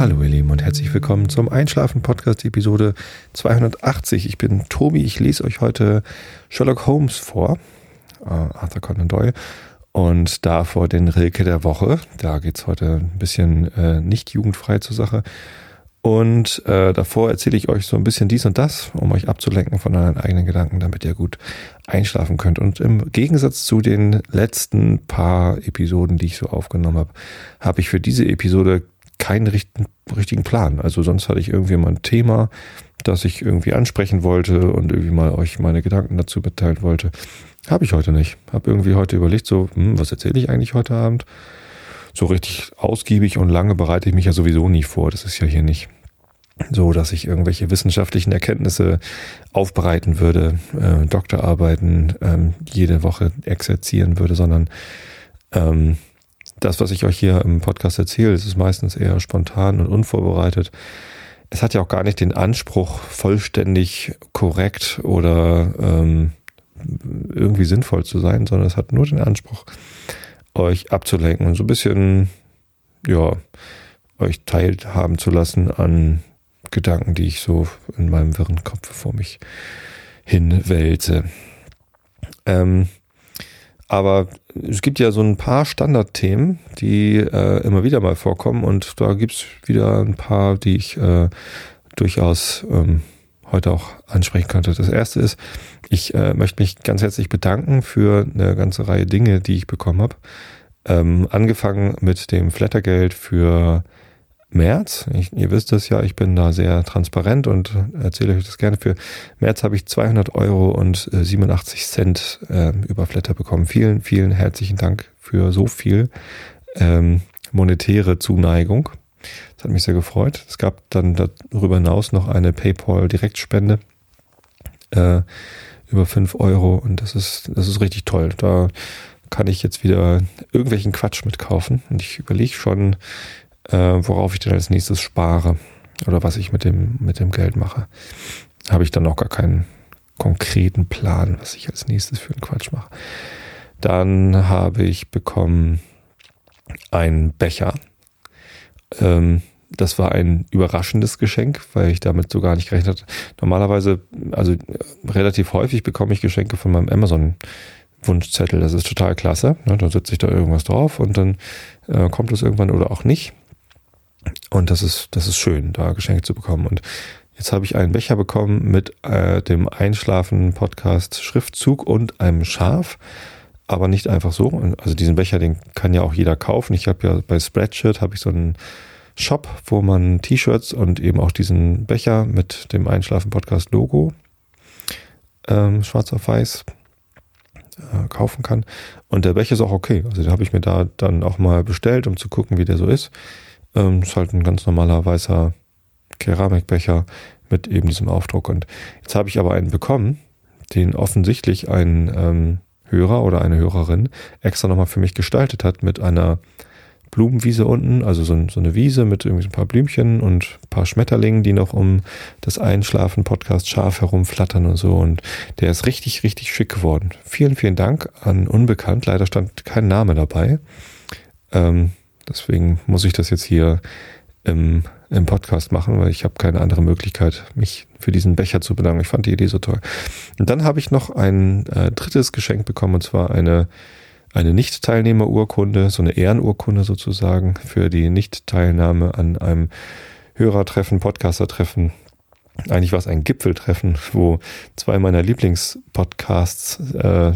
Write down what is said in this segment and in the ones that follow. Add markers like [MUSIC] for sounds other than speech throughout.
Hallo ihr Lieben und herzlich willkommen zum Einschlafen Podcast Episode 280. Ich bin Tobi, ich lese euch heute Sherlock Holmes vor, äh, Arthur Conan Doyle und davor den Rilke der Woche. Da geht's heute ein bisschen äh, nicht jugendfrei zur Sache. Und äh, davor erzähle ich euch so ein bisschen dies und das, um euch abzulenken von euren eigenen Gedanken, damit ihr gut einschlafen könnt. Und im Gegensatz zu den letzten paar Episoden, die ich so aufgenommen habe, habe ich für diese Episode keinen richtigen, richtigen Plan. Also sonst hatte ich irgendwie mal ein Thema, das ich irgendwie ansprechen wollte und irgendwie mal euch meine Gedanken dazu mitteilen wollte. Habe ich heute nicht. Habe irgendwie heute überlegt, so, hm, was erzähle ich eigentlich heute Abend? So richtig ausgiebig und lange bereite ich mich ja sowieso nie vor. Das ist ja hier nicht so, dass ich irgendwelche wissenschaftlichen Erkenntnisse aufbereiten würde, äh, Doktorarbeiten ähm, jede Woche exerzieren würde, sondern ähm, das, was ich euch hier im Podcast erzähle, ist meistens eher spontan und unvorbereitet. Es hat ja auch gar nicht den Anspruch, vollständig korrekt oder ähm, irgendwie sinnvoll zu sein, sondern es hat nur den Anspruch, euch abzulenken und so ein bisschen, ja, euch teilhaben zu lassen an Gedanken, die ich so in meinem wirren Kopf vor mich hinwälze. Ähm, aber es gibt ja so ein paar Standardthemen, die äh, immer wieder mal vorkommen und da gibt's wieder ein paar, die ich äh, durchaus ähm, heute auch ansprechen könnte. Das erste ist, ich äh, möchte mich ganz herzlich bedanken für eine ganze Reihe Dinge, die ich bekommen habe. Ähm, angefangen mit dem Flattergeld für März. Ich, ihr wisst es ja, ich bin da sehr transparent und erzähle euch das gerne. Für März habe ich 200 Euro und 87 Cent äh, über Flatter bekommen. Vielen, vielen herzlichen Dank für so viel ähm, monetäre Zuneigung. Das hat mich sehr gefreut. Es gab dann darüber hinaus noch eine PayPal-Direktspende äh, über 5 Euro und das ist, das ist richtig toll. Da kann ich jetzt wieder irgendwelchen Quatsch mitkaufen und ich überlege schon, äh, worauf ich denn als nächstes spare oder was ich mit dem, mit dem Geld mache. Habe ich dann noch gar keinen konkreten Plan, was ich als nächstes für einen Quatsch mache. Dann habe ich bekommen einen Becher. Ähm, das war ein überraschendes Geschenk, weil ich damit so gar nicht gerechnet hatte. Normalerweise, also relativ häufig bekomme ich Geschenke von meinem Amazon Wunschzettel. Das ist total klasse. Ne? Da setze ich da irgendwas drauf und dann äh, kommt es irgendwann oder auch nicht. Und das ist, das ist schön, da Geschenke zu bekommen. Und jetzt habe ich einen Becher bekommen mit äh, dem Einschlafen-Podcast Schriftzug und einem Schaf. Aber nicht einfach so. Also diesen Becher, den kann ja auch jeder kaufen. Ich habe ja bei Spreadshirt habe ich so einen Shop, wo man T-Shirts und eben auch diesen Becher mit dem Einschlafen-Podcast-Logo ähm, schwarz auf weiß äh, kaufen kann. Und der Becher ist auch okay. Also den habe ich mir da dann auch mal bestellt, um zu gucken, wie der so ist. Ähm, ist halt ein ganz normaler weißer Keramikbecher mit eben diesem Aufdruck. Und jetzt habe ich aber einen bekommen, den offensichtlich ein ähm, Hörer oder eine Hörerin extra nochmal für mich gestaltet hat mit einer Blumenwiese unten, also so, so, eine Wiese mit irgendwie ein paar Blümchen und ein paar Schmetterlingen, die noch um das Einschlafen-Podcast scharf herumflattern und so. Und der ist richtig, richtig schick geworden. Vielen, vielen Dank an Unbekannt. Leider stand kein Name dabei. Ähm, Deswegen muss ich das jetzt hier im, im Podcast machen, weil ich habe keine andere Möglichkeit, mich für diesen Becher zu bedanken. Ich fand die Idee so toll. Und dann habe ich noch ein äh, drittes Geschenk bekommen, und zwar eine, eine Nicht-Teilnehmer-Urkunde, so eine Ehrenurkunde sozusagen für die Nicht-Teilnahme an einem Hörertreffen, Podcaster-Treffen. Eigentlich war es ein Gipfeltreffen, wo zwei meiner Lieblingspodcasts äh,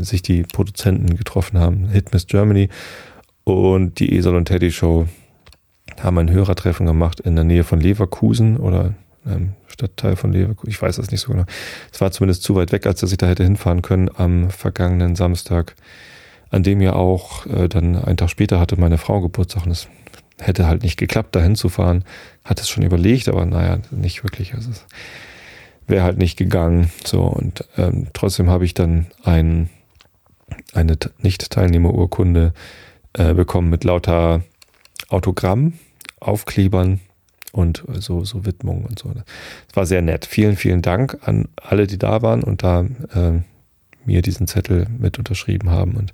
sich die Produzenten getroffen haben. Hit Miss Germany und die Esel und Teddy Show haben ein Hörertreffen gemacht in der Nähe von Leverkusen oder einem Stadtteil von Leverkusen. Ich weiß das nicht so genau. Es war zumindest zu weit weg, als dass ich da hätte hinfahren können am vergangenen Samstag, an dem ja auch äh, dann einen Tag später hatte meine Frau Geburtstag und es hätte halt nicht geklappt, da hinzufahren. Hat es schon überlegt, aber naja, nicht wirklich. Also es wäre halt nicht gegangen. So und ähm, trotzdem habe ich dann ein, eine Nicht-Teilnehmerurkunde äh, bekommen mit lauter Autogramm, Aufklebern und so, so Widmungen und so. Es war sehr nett. Vielen, vielen Dank an alle, die da waren und da äh, mir diesen Zettel mit unterschrieben haben. Und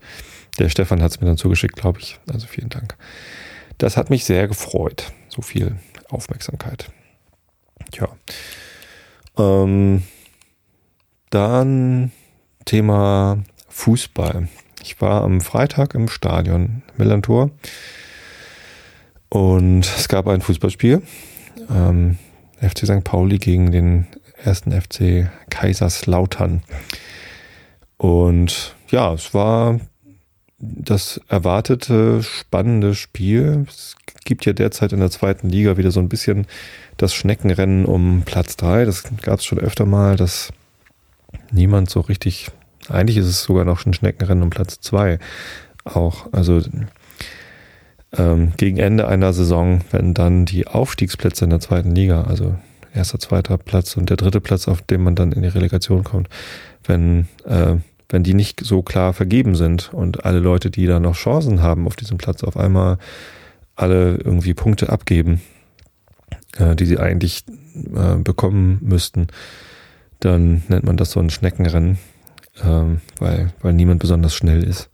der Stefan hat es mir dann zugeschickt, glaube ich. Also vielen Dank. Das hat mich sehr gefreut. So viel Aufmerksamkeit. Tja. Ähm, dann Thema Fußball. Ich war am Freitag im Stadion Millantor und es gab ein Fußballspiel. Ähm, FC St. Pauli gegen den ersten FC Kaiserslautern. Und ja, es war das erwartete spannende Spiel. Es gibt ja derzeit in der zweiten Liga wieder so ein bisschen das Schneckenrennen um Platz drei. Das gab es schon öfter mal, dass niemand so richtig, eigentlich ist es sogar noch ein Schneckenrennen um Platz zwei. Auch, also ähm, gegen Ende einer Saison, wenn dann die Aufstiegsplätze in der zweiten Liga, also erster, zweiter Platz und der dritte Platz, auf dem man dann in die Relegation kommt, wenn, äh, wenn die nicht so klar vergeben sind und alle Leute, die da noch Chancen haben auf diesem Platz, auf einmal alle irgendwie Punkte abgeben, äh, die sie eigentlich äh, bekommen müssten, dann nennt man das so ein Schneckenrennen, äh, weil, weil niemand besonders schnell ist.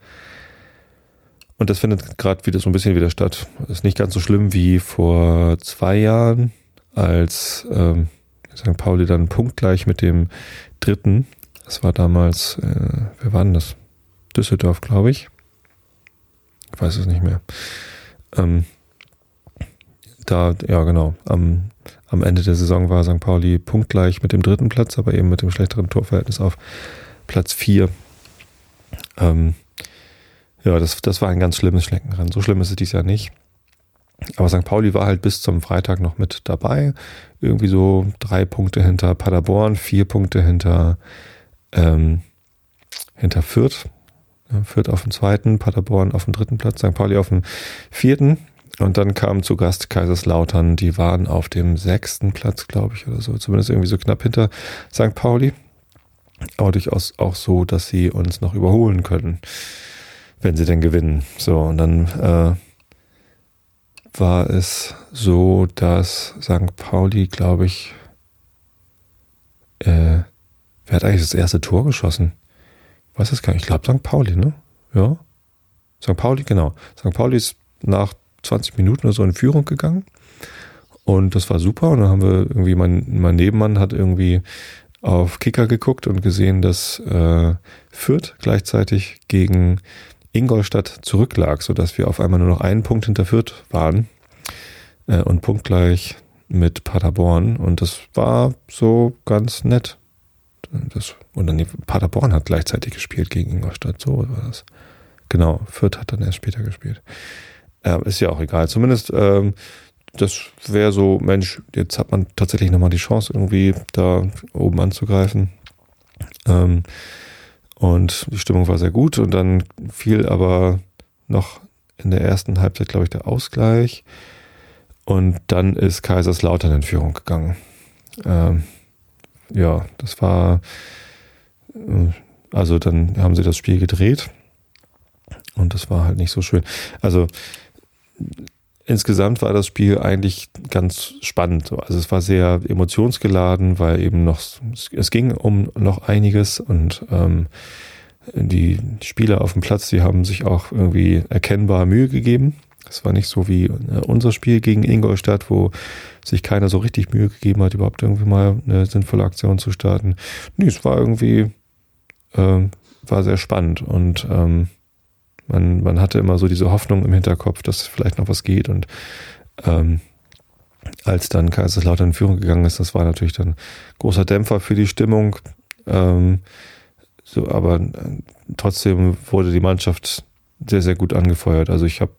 Und das findet gerade wieder so ein bisschen wieder statt. Ist nicht ganz so schlimm wie vor zwei Jahren, als ähm, St. Pauli dann punktgleich mit dem dritten, das war damals, äh, wer war denn das? Düsseldorf, glaube ich. Ich weiß es nicht mehr. Ähm, da, ja genau, am, am Ende der Saison war St. Pauli punktgleich mit dem dritten Platz, aber eben mit dem schlechteren Torverhältnis auf Platz vier. Ähm, ja, das, das war ein ganz schlimmes Schneckenrennen. So schlimm ist es dieses Jahr nicht. Aber St. Pauli war halt bis zum Freitag noch mit dabei. Irgendwie so drei Punkte hinter Paderborn, vier Punkte hinter, ähm, hinter Fürth. Fürth auf dem zweiten, Paderborn auf dem dritten Platz, St. Pauli auf dem vierten. Und dann kam zu Gast Kaiserslautern. Die waren auf dem sechsten Platz, glaube ich, oder so. Zumindest irgendwie so knapp hinter St. Pauli. Aber durchaus auch so, dass sie uns noch überholen können wenn sie denn gewinnen. So, und dann äh, war es so, dass St. Pauli, glaube ich, äh, wer hat eigentlich das erste Tor geschossen? Ich weiß es gar nicht. Ich glaube St. Pauli, ne? Ja. St. Pauli, genau. St. Pauli ist nach 20 Minuten oder so in Führung gegangen. Und das war super. Und dann haben wir irgendwie, mein, mein Nebenmann hat irgendwie auf Kicker geguckt und gesehen, dass äh, Fürth gleichzeitig gegen Ingolstadt zurücklag, sodass wir auf einmal nur noch einen Punkt hinter Fürth waren äh, und punktgleich mit Paderborn. Und das war so ganz nett. Das, und dann Paderborn hat gleichzeitig gespielt gegen Ingolstadt. So war das. Genau, Fürth hat dann erst später gespielt. Äh, ist ja auch egal. Zumindest, ähm, das wäre so, Mensch, jetzt hat man tatsächlich nochmal die Chance, irgendwie da oben anzugreifen. Ähm, und die Stimmung war sehr gut und dann fiel aber noch in der ersten Halbzeit, glaube ich, der Ausgleich. Und dann ist Kaiserslautern in Führung gegangen. Ähm, ja, das war, äh, also dann haben sie das Spiel gedreht. Und das war halt nicht so schön. Also insgesamt war das Spiel eigentlich ganz spannend. Also es war sehr emotionsgeladen, weil eben noch, es ging um noch einiges und ähm, die Spieler auf dem Platz, die haben sich auch irgendwie erkennbar Mühe gegeben. Es war nicht so wie äh, unser Spiel gegen Ingolstadt, wo sich keiner so richtig Mühe gegeben hat, überhaupt irgendwie mal eine sinnvolle Aktion zu starten. Nee, es war irgendwie, äh, war sehr spannend und ähm, man, man hatte immer so diese Hoffnung im Hinterkopf, dass vielleicht noch was geht. Und ähm, als dann Kaiserslautern in Führung gegangen ist, das war natürlich dann großer Dämpfer für die Stimmung. Ähm, so, aber äh, trotzdem wurde die Mannschaft sehr, sehr gut angefeuert. Also ich habe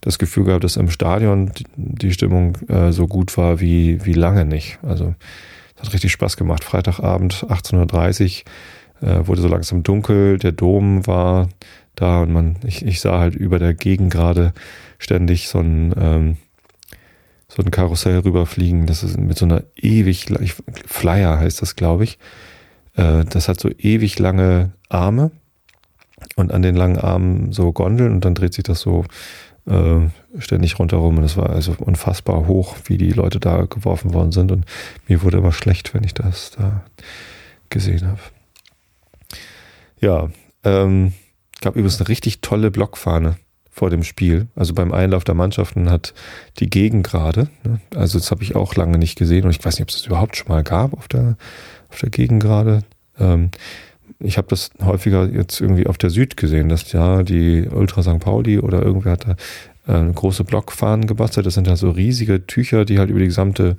das Gefühl gehabt, dass im Stadion die Stimmung äh, so gut war wie, wie lange nicht. Also es hat richtig Spaß gemacht. Freitagabend 18.30 Uhr äh, wurde so langsam dunkel, der Dom war da und man, ich, ich sah halt über der Gegend gerade ständig so ein, ähm, so ein Karussell rüberfliegen. Das ist mit so einer ewig, Flyer heißt das, glaube ich. Äh, das hat so ewig lange Arme und an den langen Armen so Gondeln und dann dreht sich das so äh, ständig rundherum. Und es war also unfassbar hoch, wie die Leute da geworfen worden sind. Und mir wurde immer schlecht, wenn ich das da gesehen habe. Ja, ähm, gab übrigens eine richtig tolle Blockfahne vor dem Spiel. Also beim Einlauf der Mannschaften hat die Gegend gerade, ne? also das habe ich auch lange nicht gesehen und ich weiß nicht, ob es das überhaupt schon mal gab auf der, auf der Gegend gerade. Ähm, ich habe das häufiger jetzt irgendwie auf der Süd gesehen, dass ja die Ultra St. Pauli oder irgendwer hat da äh, große Blockfahnen gebastelt. Das sind ja so riesige Tücher, die halt über die gesamte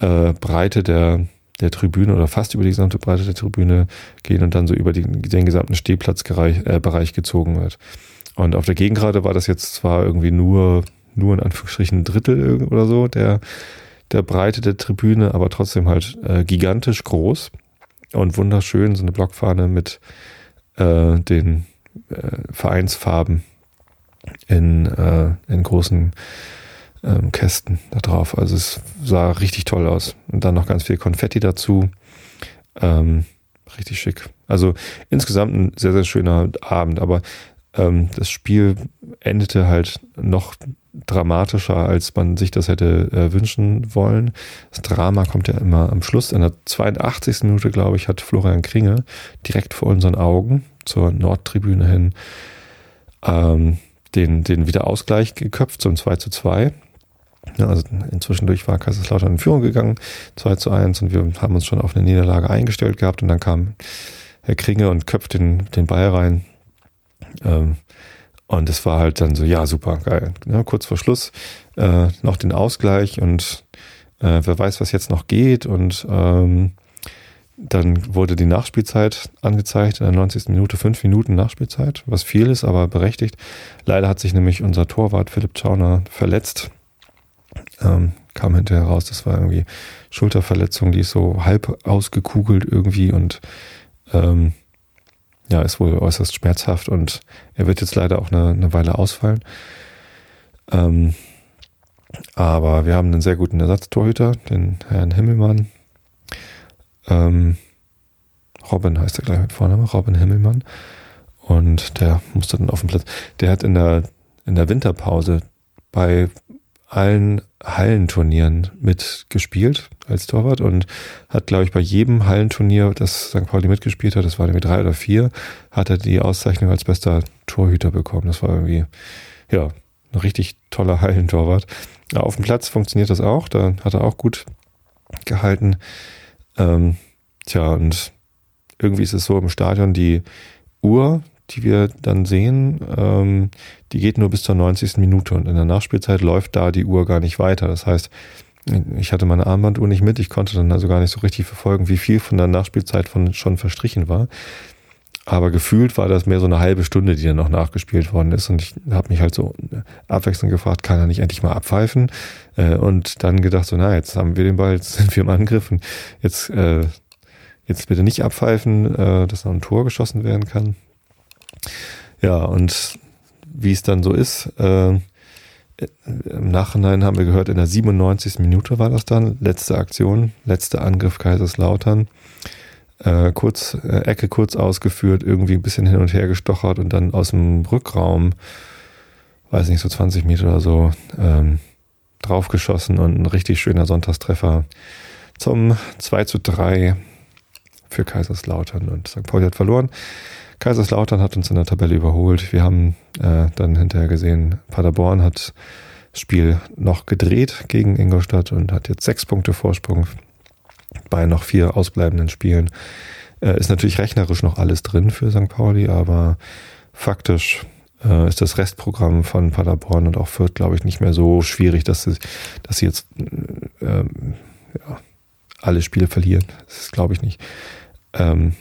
äh, Breite der, der Tribüne oder fast über die gesamte Breite der Tribüne gehen und dann so über die, den gesamten Stehplatzbereich äh, gezogen wird. Und auf der Gegengrade war das jetzt zwar irgendwie nur, nur in Anführungsstrichen ein Drittel oder so der, der Breite der Tribüne, aber trotzdem halt äh, gigantisch groß und wunderschön, so eine Blockfahne mit äh, den äh, Vereinsfarben in, äh, in großen ähm, Kästen da drauf. Also es sah richtig toll aus. Und dann noch ganz viel Konfetti dazu. Ähm, richtig schick. Also insgesamt ein sehr, sehr schöner Abend, aber ähm, das Spiel endete halt noch dramatischer, als man sich das hätte äh, wünschen wollen. Das Drama kommt ja immer am Schluss. In der 82. Minute, glaube ich, hat Florian Kringe direkt vor unseren Augen zur Nordtribüne hin ähm, den, den Wiederausgleich geköpft zum 2 zu 2. Ja, also inzwischen durch war Kaiserslautern in Führung gegangen, 2 zu 1 und wir haben uns schon auf eine Niederlage eingestellt gehabt und dann kam Herr Kringe und köpft den, den Ball rein ähm, und es war halt dann so, ja, super, geil. Ja, kurz vor Schluss äh, noch den Ausgleich und äh, wer weiß, was jetzt noch geht. Und ähm, dann wurde die Nachspielzeit angezeigt, in der 90. Minute fünf Minuten Nachspielzeit, was viel ist, aber berechtigt. Leider hat sich nämlich unser Torwart Philipp Schauner verletzt. Ähm, kam hinterher raus, das war irgendwie Schulterverletzung, die ist so halb ausgekugelt irgendwie und ähm, ja, ist wohl äußerst schmerzhaft und er wird jetzt leider auch eine, eine Weile ausfallen. Ähm, aber wir haben einen sehr guten Ersatztorhüter, den Herrn Himmelmann. Ähm, Robin heißt er gleich mit Vorname, Robin Himmelmann. Und der musste dann auf dem Platz. Der hat in der, in der Winterpause bei allen Hallenturnieren mitgespielt als Torwart und hat, glaube ich, bei jedem Hallenturnier, das St. Pauli mitgespielt hat, das war irgendwie drei oder vier, hat er die Auszeichnung als bester Torhüter bekommen. Das war irgendwie, ja, ein richtig toller [LAUGHS] Hallentorwart. Auf dem Platz funktioniert das auch, da hat er auch gut gehalten. Ähm, tja, und irgendwie ist es so im Stadion, die Uhr, die wir dann sehen, ähm, die geht nur bis zur 90. Minute und in der Nachspielzeit läuft da die Uhr gar nicht weiter. Das heißt, ich hatte meine Armbanduhr nicht mit, ich konnte dann also gar nicht so richtig verfolgen, wie viel von der Nachspielzeit von schon verstrichen war. Aber gefühlt war das mehr so eine halbe Stunde, die dann noch nachgespielt worden ist. Und ich habe mich halt so abwechselnd gefragt, kann er nicht endlich mal abpfeifen? Äh, und dann gedacht, so, na, jetzt haben wir den Ball, jetzt sind wir im Angriff und jetzt, äh, jetzt bitte nicht abpfeifen, äh, dass noch ein Tor geschossen werden kann. Ja, und wie es dann so ist, äh, im Nachhinein haben wir gehört, in der 97. Minute war das dann, letzte Aktion, letzter Angriff Kaiserslautern. Äh, kurz, äh, Ecke kurz ausgeführt, irgendwie ein bisschen hin und her gestochert und dann aus dem Rückraum, weiß nicht, so 20 Meter oder so, ähm, draufgeschossen und ein richtig schöner Sonntagstreffer zum 2 zu 3 für Kaiserslautern und St. Pauli hat verloren. Kaiserslautern hat uns in der Tabelle überholt. Wir haben äh, dann hinterher gesehen, Paderborn hat das Spiel noch gedreht gegen Ingolstadt und hat jetzt sechs Punkte Vorsprung bei noch vier ausbleibenden Spielen. Äh, ist natürlich rechnerisch noch alles drin für St. Pauli, aber faktisch äh, ist das Restprogramm von Paderborn und auch Fürth, glaube ich, nicht mehr so schwierig, dass sie, dass sie jetzt äh, ja, alle Spiele verlieren. Das ist, glaube ich, nicht. Ähm,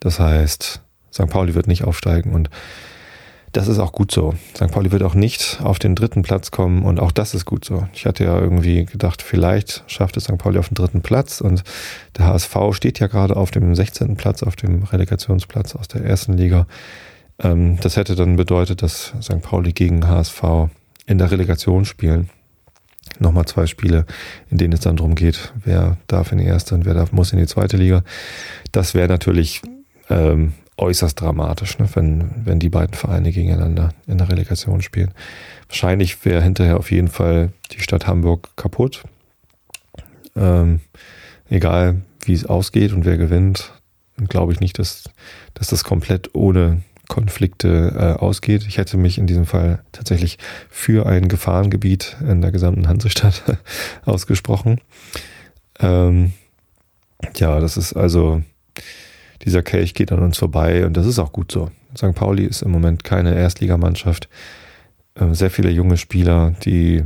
das heißt, St. Pauli wird nicht aufsteigen und das ist auch gut so. St. Pauli wird auch nicht auf den dritten Platz kommen und auch das ist gut so. Ich hatte ja irgendwie gedacht, vielleicht schafft es St. Pauli auf den dritten Platz und der HSV steht ja gerade auf dem 16. Platz, auf dem Relegationsplatz aus der ersten Liga. Ähm, das hätte dann bedeutet, dass St. Pauli gegen HSV in der Relegation spielen. Nochmal zwei Spiele, in denen es dann darum geht, wer darf in die erste und wer darf, muss in die zweite Liga. Das wäre natürlich ähm, äußerst dramatisch, ne, wenn, wenn die beiden Vereine gegeneinander in der Relegation spielen. Wahrscheinlich wäre hinterher auf jeden Fall die Stadt Hamburg kaputt. Ähm, egal wie es ausgeht und wer gewinnt, glaube ich nicht, dass, dass das komplett ohne Konflikte äh, ausgeht. Ich hätte mich in diesem Fall tatsächlich für ein Gefahrengebiet in der gesamten Hansestadt [LAUGHS] ausgesprochen. Ähm, ja, das ist also, dieser Kelch geht an uns vorbei und das ist auch gut so. St. Pauli ist im Moment keine Erstligamannschaft. Ähm, sehr viele junge Spieler, die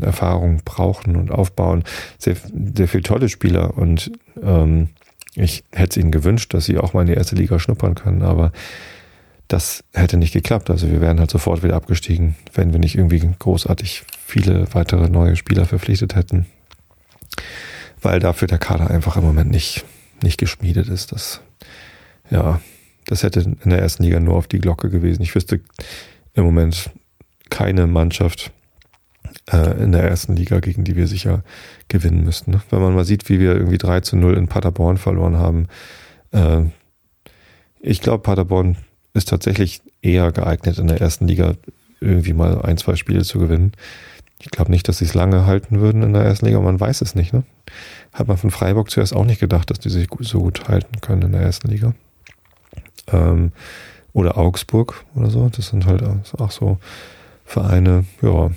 Erfahrung brauchen und aufbauen. Sehr, sehr viele tolle Spieler und ähm, ich hätte es ihnen gewünscht, dass sie auch mal in die erste Liga schnuppern können, aber das hätte nicht geklappt. Also wir wären halt sofort wieder abgestiegen, wenn wir nicht irgendwie großartig viele weitere neue Spieler verpflichtet hätten. Weil dafür der Kader einfach im Moment nicht, nicht geschmiedet ist. Das, ja, das hätte in der ersten Liga nur auf die Glocke gewesen. Ich wüsste im Moment keine Mannschaft äh, in der ersten Liga, gegen die wir sicher gewinnen müssten. Ne? Wenn man mal sieht, wie wir irgendwie 3 zu 0 in Paderborn verloren haben. Äh, ich glaube, Paderborn ist tatsächlich eher geeignet, in der ersten Liga irgendwie mal ein, zwei Spiele zu gewinnen. Ich glaube nicht, dass sie es lange halten würden in der ersten Liga, man weiß es nicht. Ne? Hat man von Freiburg zuerst auch nicht gedacht, dass die sich so gut halten können in der ersten Liga. Ähm, oder Augsburg oder so. Das sind halt auch so Vereine, ja,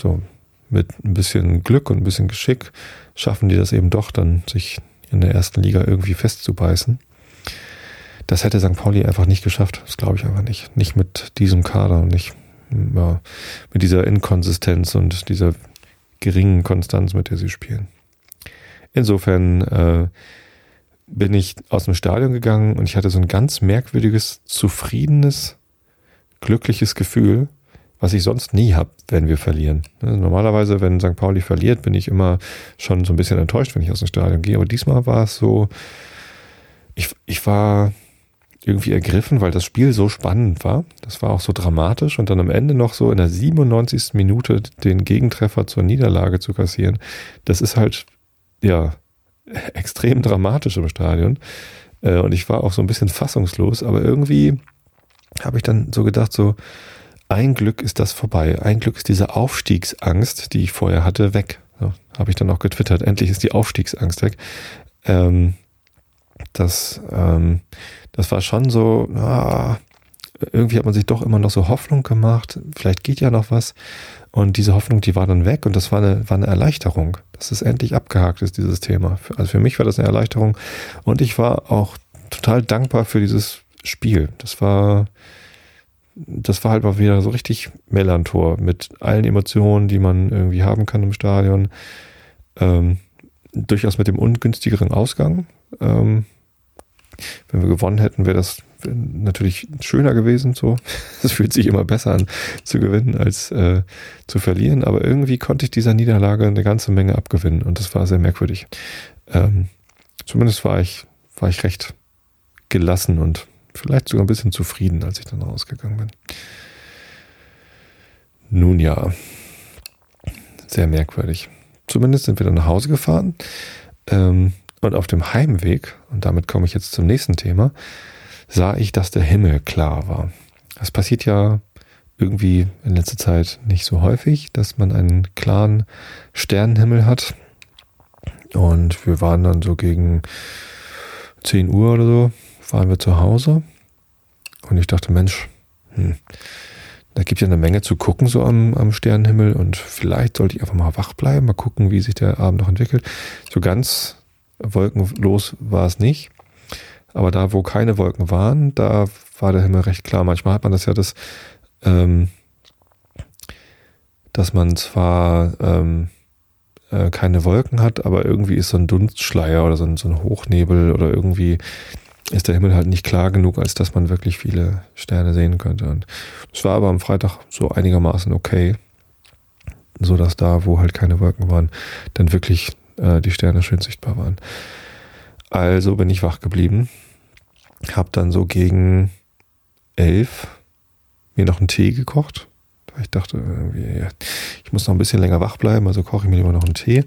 so mit ein bisschen Glück und ein bisschen Geschick schaffen die das eben doch dann, sich in der ersten Liga irgendwie festzubeißen. Das hätte St. Pauli einfach nicht geschafft. Das glaube ich einfach nicht. Nicht mit diesem Kader und nicht ja, mit dieser Inkonsistenz und dieser geringen Konstanz, mit der sie spielen. Insofern äh, bin ich aus dem Stadion gegangen und ich hatte so ein ganz merkwürdiges, zufriedenes, glückliches Gefühl, was ich sonst nie habe, wenn wir verlieren. Also normalerweise, wenn St. Pauli verliert, bin ich immer schon so ein bisschen enttäuscht, wenn ich aus dem Stadion gehe. Aber diesmal war es so, ich, ich war irgendwie ergriffen, weil das Spiel so spannend war. Das war auch so dramatisch und dann am Ende noch so in der 97. Minute den Gegentreffer zur Niederlage zu kassieren. Das ist halt, ja, [LAUGHS] extrem dramatisch im Stadion. Äh, und ich war auch so ein bisschen fassungslos, aber irgendwie habe ich dann so gedacht, so, ein Glück ist das vorbei. Ein Glück ist diese Aufstiegsangst, die ich vorher hatte, weg. So, habe ich dann auch getwittert. Endlich ist die Aufstiegsangst weg. Ähm, das, ähm, das war schon so, ah, irgendwie hat man sich doch immer noch so Hoffnung gemacht. Vielleicht geht ja noch was. Und diese Hoffnung, die war dann weg und das war eine, war eine Erleichterung, dass es endlich abgehakt ist, dieses Thema. Also für mich war das eine Erleichterung und ich war auch total dankbar für dieses Spiel. Das war, das war halt mal wieder so richtig Melantor mit allen Emotionen, die man irgendwie haben kann im Stadion. Ähm, durchaus mit dem ungünstigeren Ausgang. Ähm, wenn wir gewonnen hätten, wäre das natürlich schöner gewesen. So, es fühlt sich immer besser an zu gewinnen als äh, zu verlieren. Aber irgendwie konnte ich dieser Niederlage eine ganze Menge abgewinnen und das war sehr merkwürdig. Ähm, zumindest war ich war ich recht gelassen und vielleicht sogar ein bisschen zufrieden, als ich dann rausgegangen bin. Nun ja, sehr merkwürdig. Zumindest sind wir dann nach Hause gefahren. Ähm, und auf dem Heimweg, und damit komme ich jetzt zum nächsten Thema, sah ich, dass der Himmel klar war. Das passiert ja irgendwie in letzter Zeit nicht so häufig, dass man einen klaren Sternenhimmel hat. Und wir waren dann so gegen 10 Uhr oder so, waren wir zu Hause und ich dachte, Mensch, hm, da gibt ja eine Menge zu gucken so am, am Sternenhimmel und vielleicht sollte ich einfach mal wach bleiben, mal gucken, wie sich der Abend noch entwickelt. So ganz wolkenlos war es nicht. Aber da, wo keine Wolken waren, da war der Himmel recht klar. Manchmal hat man das ja, das, ähm, dass man zwar ähm, äh, keine Wolken hat, aber irgendwie ist so ein Dunstschleier oder so ein, so ein Hochnebel oder irgendwie ist der Himmel halt nicht klar genug, als dass man wirklich viele Sterne sehen könnte. Und es war aber am Freitag so einigermaßen okay, so dass da, wo halt keine Wolken waren, dann wirklich äh, die Sterne schön sichtbar waren. Also bin ich wach geblieben, habe dann so gegen elf mir noch einen Tee gekocht. Ich dachte, ich muss noch ein bisschen länger wach bleiben, also koche ich mir lieber noch einen Tee.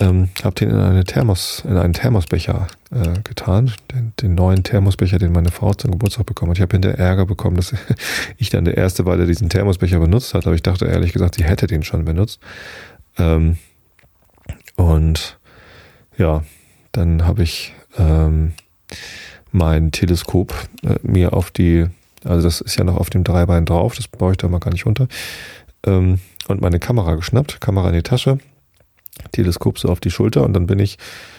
Ähm, habe den in, eine Thermos, in einen Thermosbecher äh, getan, den, den, neuen Thermosbecher, den meine Frau zum Geburtstag bekommen hat. Ich habe hinterher Ärger bekommen, dass [LAUGHS] ich dann der Erste war, der diesen Thermosbecher benutzt hat, aber ich dachte ehrlich gesagt, sie hätte den schon benutzt. Ähm, und ja, dann habe ich ähm, mein Teleskop äh, mir auf die Also das ist ja noch auf dem Dreibein drauf, das baue ich da mal gar nicht runter. Ähm, und meine Kamera geschnappt, Kamera in die Tasche, Teleskop so auf die Schulter und dann bin ich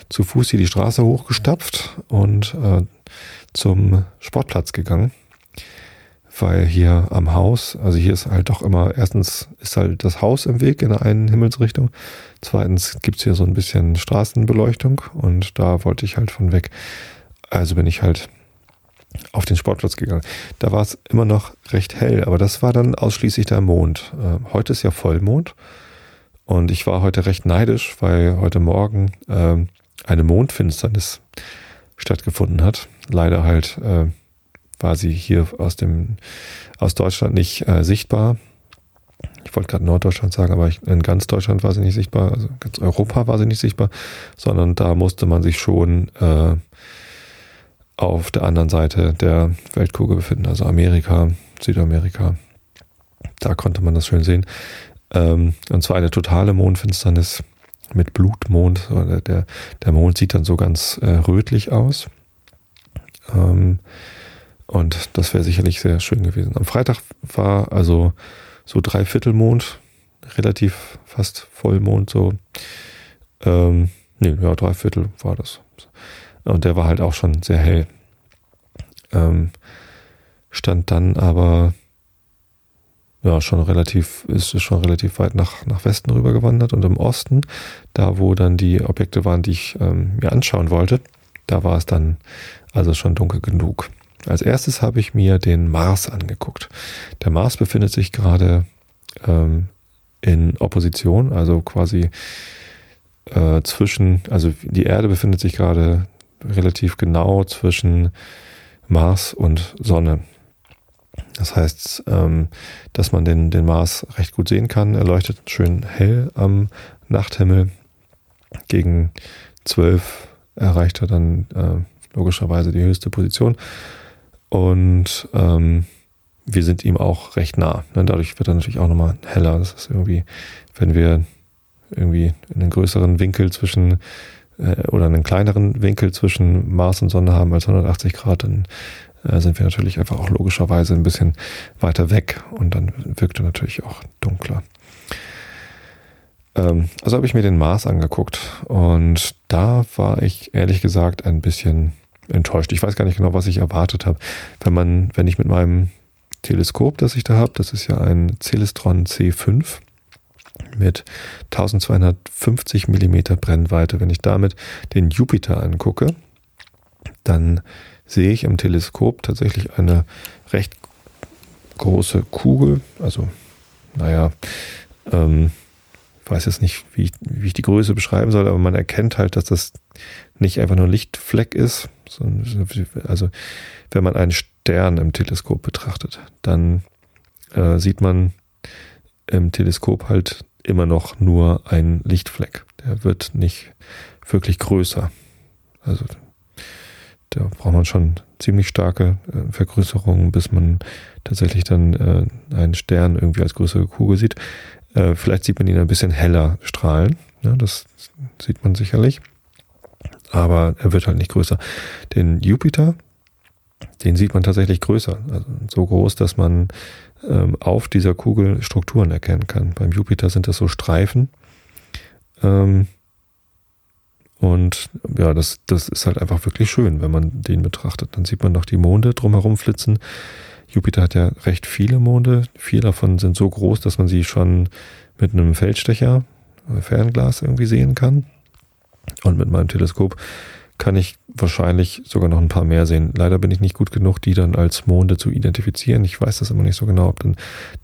zu Fuß hier die Straße hochgestapft und äh, zum Sportplatz gegangen. Weil hier am Haus, also hier ist halt doch immer, erstens ist halt das Haus im Weg in der einen Himmelsrichtung. Zweitens gibt's hier so ein bisschen Straßenbeleuchtung und da wollte ich halt von weg. Also bin ich halt auf den Sportplatz gegangen. Da war es immer noch recht hell, aber das war dann ausschließlich der Mond. Äh, heute ist ja Vollmond und ich war heute recht neidisch, weil heute Morgen äh, eine Mondfinsternis stattgefunden hat. Leider halt äh, war sie hier aus dem aus Deutschland nicht äh, sichtbar. Ich wollte gerade Norddeutschland sagen, aber ich, in ganz Deutschland war sie nicht sichtbar, also ganz Europa war sie nicht sichtbar, sondern da musste man sich schon äh, auf der anderen Seite der Weltkugel befinden, also Amerika, Südamerika. Da konnte man das schön sehen. Ähm, und zwar eine totale Mondfinsternis mit Blutmond. Der, der Mond sieht dann so ganz äh, rötlich aus. Ähm, und das wäre sicherlich sehr schön gewesen. Am Freitag war also so Dreiviertelmond, relativ fast Vollmond, so. Ähm, nee, ja, Dreiviertel war das. Und der war halt auch schon sehr hell. Ähm, stand dann aber ja schon relativ, ist schon relativ weit nach, nach Westen rüber gewandert und im Osten, da wo dann die Objekte waren, die ich ähm, mir anschauen wollte, da war es dann also schon dunkel genug. Als erstes habe ich mir den Mars angeguckt. Der Mars befindet sich gerade ähm, in Opposition, also quasi äh, zwischen, also die Erde befindet sich gerade relativ genau zwischen Mars und Sonne. Das heißt, ähm, dass man den, den Mars recht gut sehen kann. Er leuchtet schön hell am Nachthimmel. Gegen zwölf erreicht er dann äh, logischerweise die höchste Position. Und ähm, wir sind ihm auch recht nah. Ne? Dadurch wird er natürlich auch nochmal heller. Das ist irgendwie, wenn wir irgendwie einen größeren Winkel zwischen äh, oder einen kleineren Winkel zwischen Mars und Sonne haben als 180 Grad, dann äh, sind wir natürlich einfach auch logischerweise ein bisschen weiter weg und dann wirkt er natürlich auch dunkler. Ähm, also habe ich mir den Mars angeguckt und da war ich ehrlich gesagt ein bisschen enttäuscht. Ich weiß gar nicht genau, was ich erwartet habe. Wenn man, wenn ich mit meinem Teleskop, das ich da habe, das ist ja ein Celestron C5, mit 1250 Millimeter Brennweite. Wenn ich damit den Jupiter angucke, dann sehe ich im Teleskop tatsächlich eine recht große Kugel. Also, naja, ähm, weiß jetzt nicht, wie ich, wie ich die Größe beschreiben soll, aber man erkennt halt, dass das nicht einfach nur ein Lichtfleck ist. Also, wenn man einen Stern im Teleskop betrachtet, dann äh, sieht man im Teleskop halt immer noch nur ein Lichtfleck. Der wird nicht wirklich größer. Also da braucht man schon ziemlich starke äh, Vergrößerungen, bis man tatsächlich dann äh, einen Stern irgendwie als größere Kugel sieht. Äh, vielleicht sieht man ihn ein bisschen heller strahlen. Ja, das sieht man sicherlich. Aber er wird halt nicht größer. Den Jupiter, den sieht man tatsächlich größer. Also so groß, dass man ähm, auf dieser Kugel Strukturen erkennen kann. Beim Jupiter sind das so Streifen. Ähm, und ja, das, das ist halt einfach wirklich schön, wenn man den betrachtet. Dann sieht man noch die Monde drumherum flitzen. Jupiter hat ja recht viele Monde. Vier davon sind so groß, dass man sie schon mit einem Feldstecher, äh, Fernglas irgendwie sehen kann. Und mit meinem Teleskop kann ich wahrscheinlich sogar noch ein paar mehr sehen. Leider bin ich nicht gut genug, die dann als Monde zu identifizieren. Ich weiß das immer nicht so genau, ob dann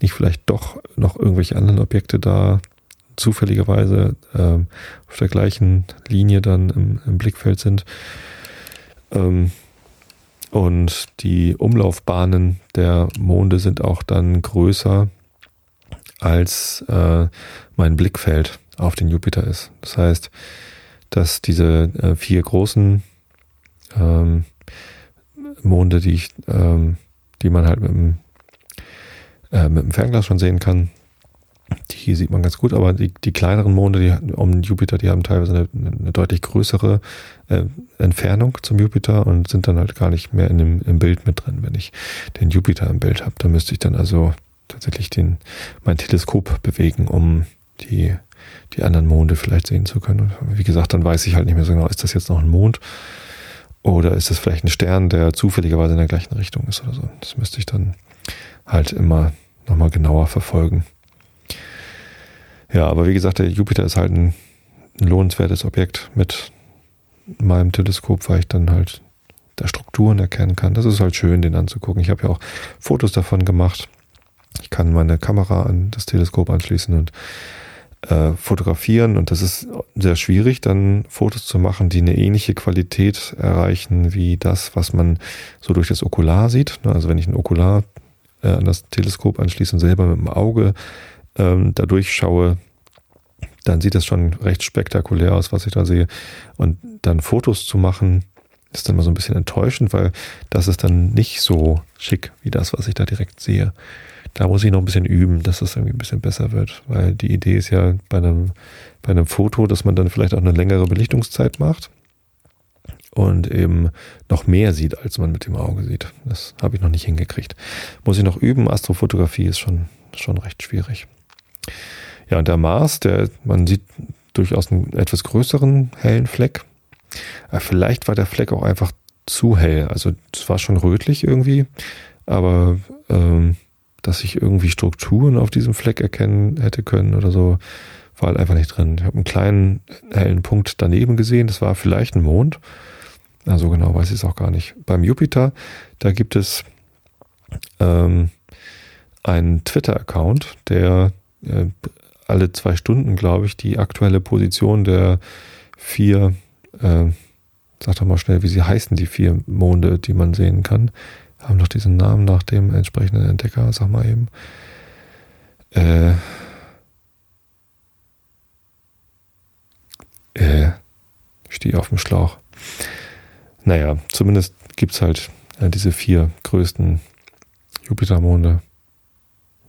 nicht vielleicht doch noch irgendwelche anderen Objekte da zufälligerweise ähm, auf der gleichen Linie dann im, im Blickfeld sind. Ähm, und die Umlaufbahnen der Monde sind auch dann größer als äh, mein Blickfeld auf den Jupiter ist. Das heißt, dass diese äh, vier großen ähm, Monde, die ich, ähm, die man halt mit dem, äh, mit dem Fernglas schon sehen kann, Die sieht man ganz gut, aber die, die kleineren Monde die, um Jupiter, die haben teilweise eine, eine deutlich größere äh, Entfernung zum Jupiter und sind dann halt gar nicht mehr in dem, im Bild mit drin. Wenn ich den Jupiter im Bild habe, dann müsste ich dann also tatsächlich den, mein Teleskop bewegen, um die, die anderen Monde vielleicht sehen zu können. Wie gesagt, dann weiß ich halt nicht mehr so genau, ist das jetzt noch ein Mond oder ist das vielleicht ein Stern, der zufälligerweise in der gleichen Richtung ist oder so. Das müsste ich dann halt immer nochmal genauer verfolgen. Ja, aber wie gesagt, der Jupiter ist halt ein, ein lohnenswertes Objekt mit meinem Teleskop, weil ich dann halt da Strukturen erkennen kann. Das ist halt schön, den anzugucken. Ich habe ja auch Fotos davon gemacht. Ich kann meine Kamera an das Teleskop anschließen und äh, fotografieren und das ist sehr schwierig, dann Fotos zu machen, die eine ähnliche Qualität erreichen wie das, was man so durch das Okular sieht. Also wenn ich ein Okular äh, an das Teleskop anschließe und selber mit dem Auge ähm, da durchschaue, dann sieht das schon recht spektakulär aus, was ich da sehe. Und dann Fotos zu machen, ist dann mal so ein bisschen enttäuschend, weil das ist dann nicht so schick wie das, was ich da direkt sehe. Da muss ich noch ein bisschen üben, dass das irgendwie ein bisschen besser wird, weil die Idee ist ja bei einem, bei einem Foto, dass man dann vielleicht auch eine längere Belichtungszeit macht und eben noch mehr sieht, als man mit dem Auge sieht. Das habe ich noch nicht hingekriegt. Muss ich noch üben. Astrofotografie ist schon, schon recht schwierig. Ja, und der Mars, der, man sieht durchaus einen etwas größeren hellen Fleck. Aber vielleicht war der Fleck auch einfach zu hell. Also es war schon rötlich irgendwie, aber ähm, dass ich irgendwie Strukturen auf diesem Fleck erkennen hätte können oder so, war halt einfach nicht drin. Ich habe einen kleinen hellen Punkt daneben gesehen, das war vielleicht ein Mond. Also genau weiß ich es auch gar nicht. Beim Jupiter, da gibt es ähm, einen Twitter-Account, der äh, alle zwei Stunden, glaube ich, die aktuelle Position der vier, äh, sag doch mal schnell, wie sie heißen, die vier Monde, die man sehen kann haben doch diesen Namen nach dem entsprechenden Entdecker, sag mal eben. Äh, äh, stehe auf dem Schlauch. Naja, zumindest gibt es halt äh, diese vier größten Jupitermonde.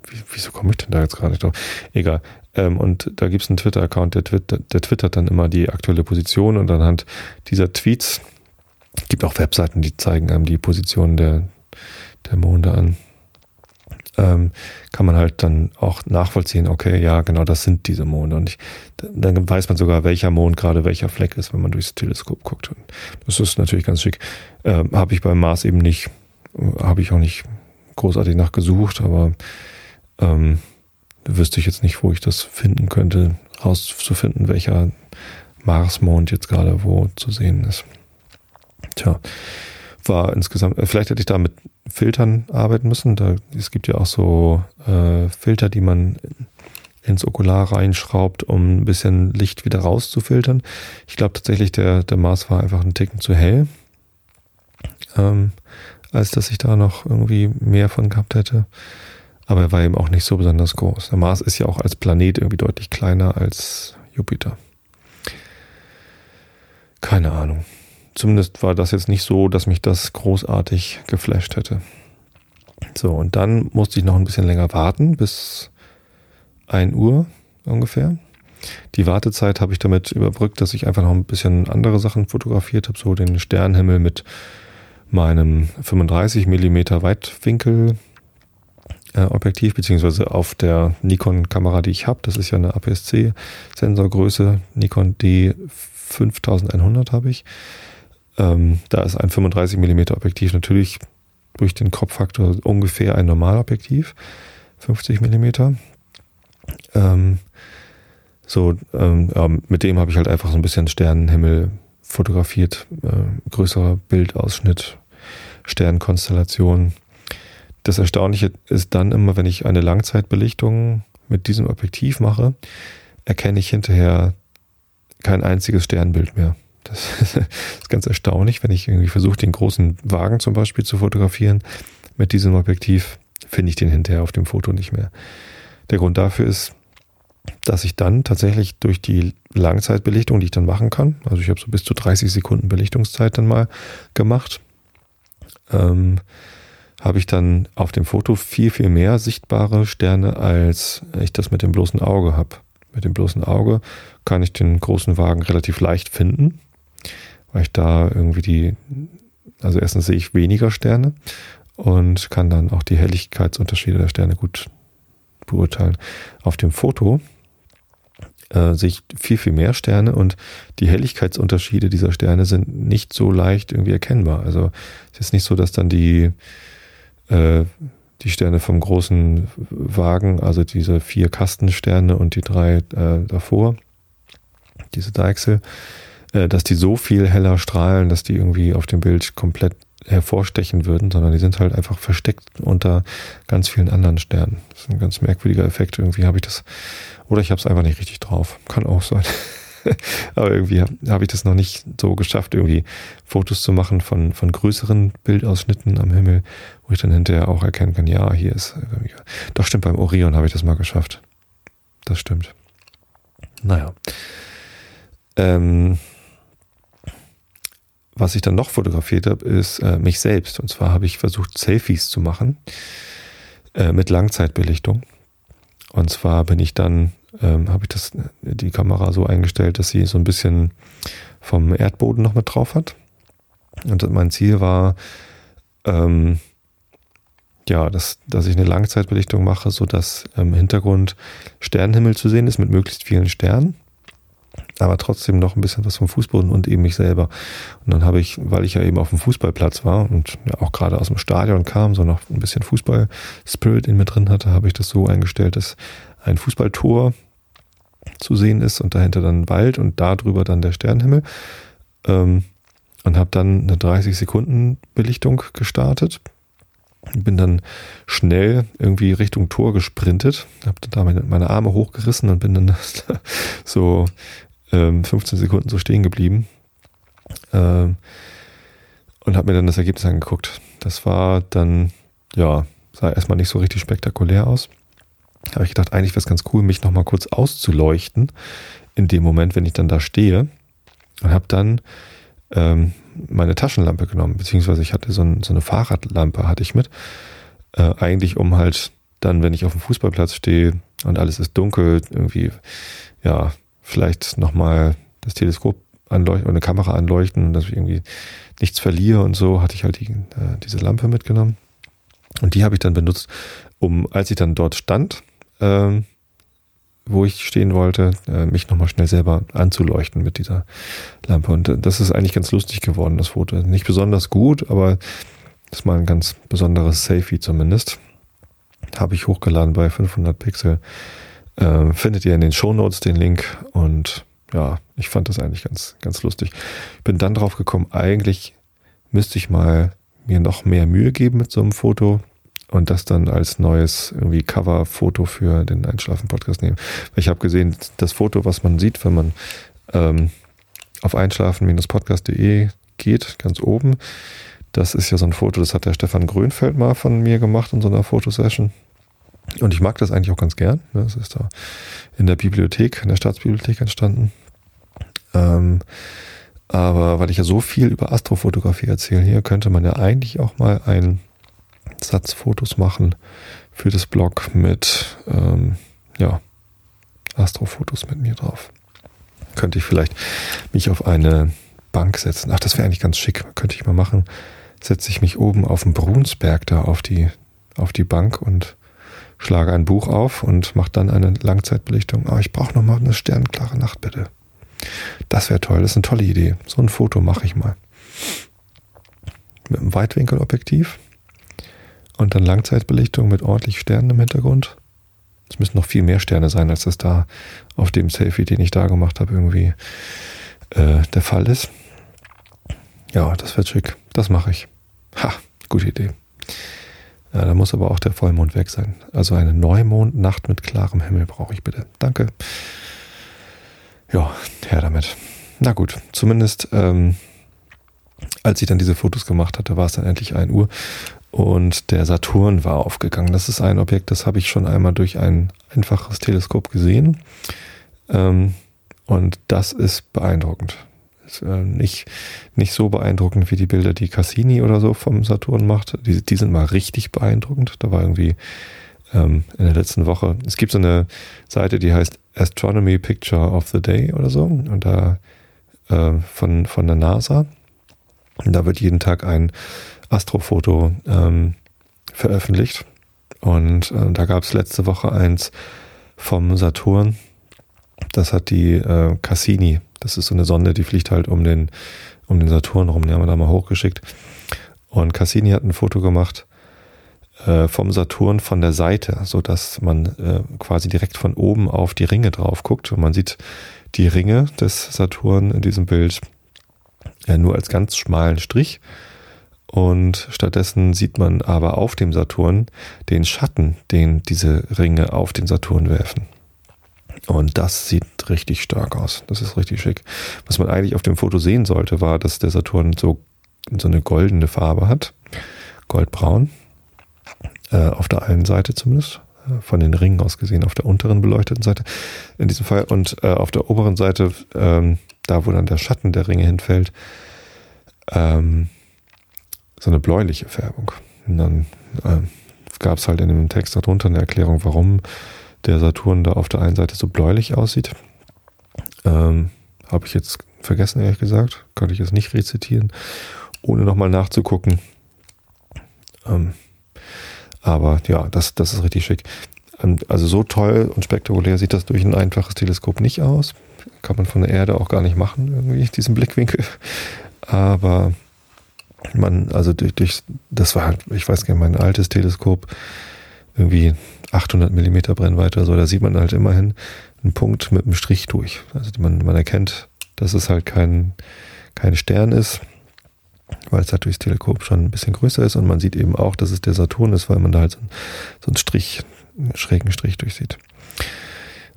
Wie, wieso komme ich denn da jetzt gerade nicht drauf? Egal. Ähm, und da gibt es einen Twitter-Account, der, twitter, der twittert dann immer die aktuelle Position und anhand dieser Tweets gibt auch Webseiten, die zeigen einem die Position der, der Monde an, ähm, kann man halt dann auch nachvollziehen, okay, ja, genau, das sind diese Monde. Und ich, dann weiß man sogar, welcher Mond gerade welcher Fleck ist, wenn man durchs Teleskop guckt. Und das ist natürlich ganz schick. Ähm, habe ich beim Mars eben nicht, habe ich auch nicht großartig nachgesucht, aber ähm, wüsste ich jetzt nicht, wo ich das finden könnte, rauszufinden, welcher Marsmond jetzt gerade wo zu sehen ist. Tja, war insgesamt, äh, vielleicht hätte ich da mit Filtern arbeiten müssen. Da, es gibt ja auch so äh, Filter, die man ins Okular reinschraubt, um ein bisschen Licht wieder rauszufiltern. Ich glaube tatsächlich, der, der Mars war einfach ein Ticken zu hell, ähm, als dass ich da noch irgendwie mehr von gehabt hätte. Aber er war eben auch nicht so besonders groß. Der Mars ist ja auch als Planet irgendwie deutlich kleiner als Jupiter. Keine Ahnung. Zumindest war das jetzt nicht so, dass mich das großartig geflasht hätte. So, und dann musste ich noch ein bisschen länger warten, bis 1 Uhr ungefähr. Die Wartezeit habe ich damit überbrückt, dass ich einfach noch ein bisschen andere Sachen fotografiert habe, so den Sternenhimmel mit meinem 35 mm Weitwinkel äh, Objektiv, beziehungsweise auf der Nikon-Kamera, die ich habe. Das ist ja eine APS-C-Sensorgröße. Nikon D5100 habe ich. Ähm, da ist ein 35 mm Objektiv natürlich durch den Kropffaktor ungefähr ein Normalobjektiv, 50 mm. Ähm, so, ähm, ja, mit dem habe ich halt einfach so ein bisschen Sternenhimmel fotografiert, äh, größerer Bildausschnitt, Sternkonstellation. Das Erstaunliche ist dann immer, wenn ich eine Langzeitbelichtung mit diesem Objektiv mache, erkenne ich hinterher kein einziges Sternbild mehr. Das [LAUGHS] ist ganz erstaunlich, wenn ich irgendwie versuche, den großen Wagen zum Beispiel zu fotografieren mit diesem Objektiv, finde ich den hinterher auf dem Foto nicht mehr. Der Grund dafür ist, dass ich dann tatsächlich durch die Langzeitbelichtung, die ich dann machen kann, also ich habe so bis zu 30 Sekunden Belichtungszeit dann mal gemacht, ähm, habe ich dann auf dem Foto viel, viel mehr sichtbare Sterne, als ich das mit dem bloßen Auge habe. Mit dem bloßen Auge kann ich den großen Wagen relativ leicht finden, weil ich da irgendwie die, also erstens sehe ich weniger Sterne und kann dann auch die Helligkeitsunterschiede der Sterne gut beurteilen. Auf dem Foto äh, sehe ich viel, viel mehr Sterne und die Helligkeitsunterschiede dieser Sterne sind nicht so leicht irgendwie erkennbar. Also es ist nicht so, dass dann die, äh, die Sterne vom großen Wagen, also diese vier Kastensterne und die drei äh, davor, diese Deichsel, dass die so viel heller strahlen, dass die irgendwie auf dem Bild komplett hervorstechen würden, sondern die sind halt einfach versteckt unter ganz vielen anderen Sternen. Das ist ein ganz merkwürdiger Effekt. Irgendwie habe ich das, oder ich habe es einfach nicht richtig drauf. Kann auch sein. [LAUGHS] Aber irgendwie habe hab ich das noch nicht so geschafft, irgendwie Fotos zu machen von, von größeren Bildausschnitten am Himmel, wo ich dann hinterher auch erkennen kann, ja, hier ist. Doch stimmt, beim Orion habe ich das mal geschafft. Das stimmt. Naja. Ähm, was ich dann noch fotografiert habe, ist äh, mich selbst. Und zwar habe ich versucht, Selfies zu machen äh, mit Langzeitbelichtung. Und zwar bin ich dann, ähm, habe ich das, die Kamera so eingestellt, dass sie so ein bisschen vom Erdboden noch mit drauf hat. Und mein Ziel war, ähm, ja, dass, dass ich eine Langzeitbelichtung mache, so dass im Hintergrund Sternenhimmel zu sehen ist mit möglichst vielen Sternen aber trotzdem noch ein bisschen was vom Fußboden und eben mich selber. Und dann habe ich, weil ich ja eben auf dem Fußballplatz war und ja auch gerade aus dem Stadion kam, so noch ein bisschen Fußball-Spirit in mir drin hatte, habe ich das so eingestellt, dass ein Fußballtor zu sehen ist und dahinter dann Wald und darüber dann der Sternenhimmel. Ähm, und habe dann eine 30 Sekunden Belichtung gestartet. Bin dann schnell irgendwie Richtung Tor gesprintet, habe da meine, meine Arme hochgerissen und bin dann [LAUGHS] so ähm, 15 Sekunden so stehen geblieben ähm, und habe mir dann das Ergebnis angeguckt. Das war dann, ja, sah erstmal nicht so richtig spektakulär aus. Habe ich gedacht, eigentlich wäre es ganz cool, mich nochmal kurz auszuleuchten in dem Moment, wenn ich dann da stehe. Und habe dann ähm, meine Taschenlampe genommen, beziehungsweise ich hatte so, ein, so eine Fahrradlampe, hatte ich mit. Äh, eigentlich um halt dann, wenn ich auf dem Fußballplatz stehe und alles ist dunkel, irgendwie, ja, vielleicht nochmal das Teleskop anleuchten oder eine Kamera anleuchten, dass ich irgendwie nichts verliere und so, hatte ich halt die, äh, diese Lampe mitgenommen. Und die habe ich dann benutzt, um, als ich dann dort stand, ähm, wo ich stehen wollte, äh, mich nochmal schnell selber anzuleuchten mit dieser Lampe. Und äh, das ist eigentlich ganz lustig geworden, das Foto. Nicht besonders gut, aber das ist mal ein ganz besonderes Selfie zumindest. Habe ich hochgeladen bei 500 Pixel. Äh, findet ihr in den Show Notes den Link und ja, ich fand das eigentlich ganz, ganz lustig. Bin dann drauf gekommen, eigentlich müsste ich mal mir noch mehr Mühe geben mit so einem Foto und das dann als neues irgendwie Cover-Foto für den Einschlafen-Podcast nehmen. Ich habe gesehen, das Foto, was man sieht, wenn man ähm, auf einschlafen-podcast.de geht, ganz oben, das ist ja so ein Foto, das hat der Stefan Grönfeld mal von mir gemacht in so einer Fotosession. Und ich mag das eigentlich auch ganz gern. Ne? Das ist da in der Bibliothek, in der Staatsbibliothek entstanden. Ähm, aber weil ich ja so viel über Astrofotografie erzähle hier, könnte man ja eigentlich auch mal ein Satz Fotos machen für das Blog mit ähm, ja, Astrofotos mit mir drauf. Könnte ich vielleicht mich auf eine Bank setzen. Ach, das wäre eigentlich ganz schick. Könnte ich mal machen. Setze ich mich oben auf dem Brunsberg da auf die, auf die Bank und schlage ein Buch auf und mache dann eine Langzeitbelichtung. Aber ich brauche noch mal eine sternklare Nacht, bitte. Das wäre toll, das ist eine tolle Idee. So ein Foto mache ich mal. Mit einem Weitwinkelobjektiv und dann Langzeitbelichtung mit ordentlich Sternen im Hintergrund. Es müssen noch viel mehr Sterne sein, als das da auf dem Selfie, den ich da gemacht habe, irgendwie äh, der Fall ist. Ja, das wird schick. Das mache ich. Ha, gute Idee. Ja, da muss aber auch der Vollmond weg sein. Also eine Neumondnacht mit klarem Himmel brauche ich bitte. Danke. Ja, her damit. Na gut, zumindest ähm, als ich dann diese Fotos gemacht hatte, war es dann endlich 1 Uhr und der Saturn war aufgegangen. Das ist ein Objekt, das habe ich schon einmal durch ein einfaches Teleskop gesehen. Ähm, und das ist beeindruckend. Äh, nicht, nicht so beeindruckend wie die Bilder, die Cassini oder so vom Saturn macht. Die, die sind mal richtig beeindruckend. Da war irgendwie ähm, in der letzten Woche, es gibt so eine Seite, die heißt Astronomy Picture of the Day oder so. Und da äh, von, von der NASA. Und da wird jeden Tag ein Astrofoto ähm, veröffentlicht. Und äh, da gab es letzte Woche eins vom Saturn. Das hat die äh, Cassini. Das ist so eine Sonde, die fliegt halt um den, um den Saturn rum. Die haben wir da mal hochgeschickt. Und Cassini hat ein Foto gemacht äh, vom Saturn von der Seite, so dass man äh, quasi direkt von oben auf die Ringe drauf guckt. Und man sieht die Ringe des Saturn in diesem Bild äh, nur als ganz schmalen Strich. Und stattdessen sieht man aber auf dem Saturn den Schatten, den diese Ringe auf den Saturn werfen. Und das sieht richtig stark aus. Das ist richtig schick. Was man eigentlich auf dem Foto sehen sollte, war, dass der Saturn so, so eine goldene Farbe hat. Goldbraun. Äh, auf der einen Seite zumindest. Äh, von den Ringen aus gesehen, auf der unteren beleuchteten Seite in diesem Fall. Und äh, auf der oberen Seite, ähm, da wo dann der Schatten der Ringe hinfällt, ähm, so eine bläuliche Färbung. Und dann äh, gab es halt in dem Text darunter eine Erklärung, warum der Saturn da auf der einen Seite so bläulich aussieht. Ähm, Habe ich jetzt vergessen, ehrlich gesagt. Konnte ich es nicht rezitieren, ohne nochmal nachzugucken. Ähm, aber ja, das, das ist richtig schick. Ähm, also so toll und spektakulär sieht das durch ein einfaches Teleskop nicht aus. Kann man von der Erde auch gar nicht machen, irgendwie, [LAUGHS] diesen Blickwinkel. Aber man, also durch, durch das war halt, ich weiß gar nicht, mein altes Teleskop, irgendwie 800 Millimeter Brennweite, so, da sieht man halt immerhin einen Punkt mit einem Strich durch. Also man, man erkennt, dass es halt kein, kein Stern ist, weil es halt durchs Teleskop schon ein bisschen größer ist und man sieht eben auch, dass es der Saturn ist, weil man da halt so, so einen Strich, einen schrägen Strich durchsieht.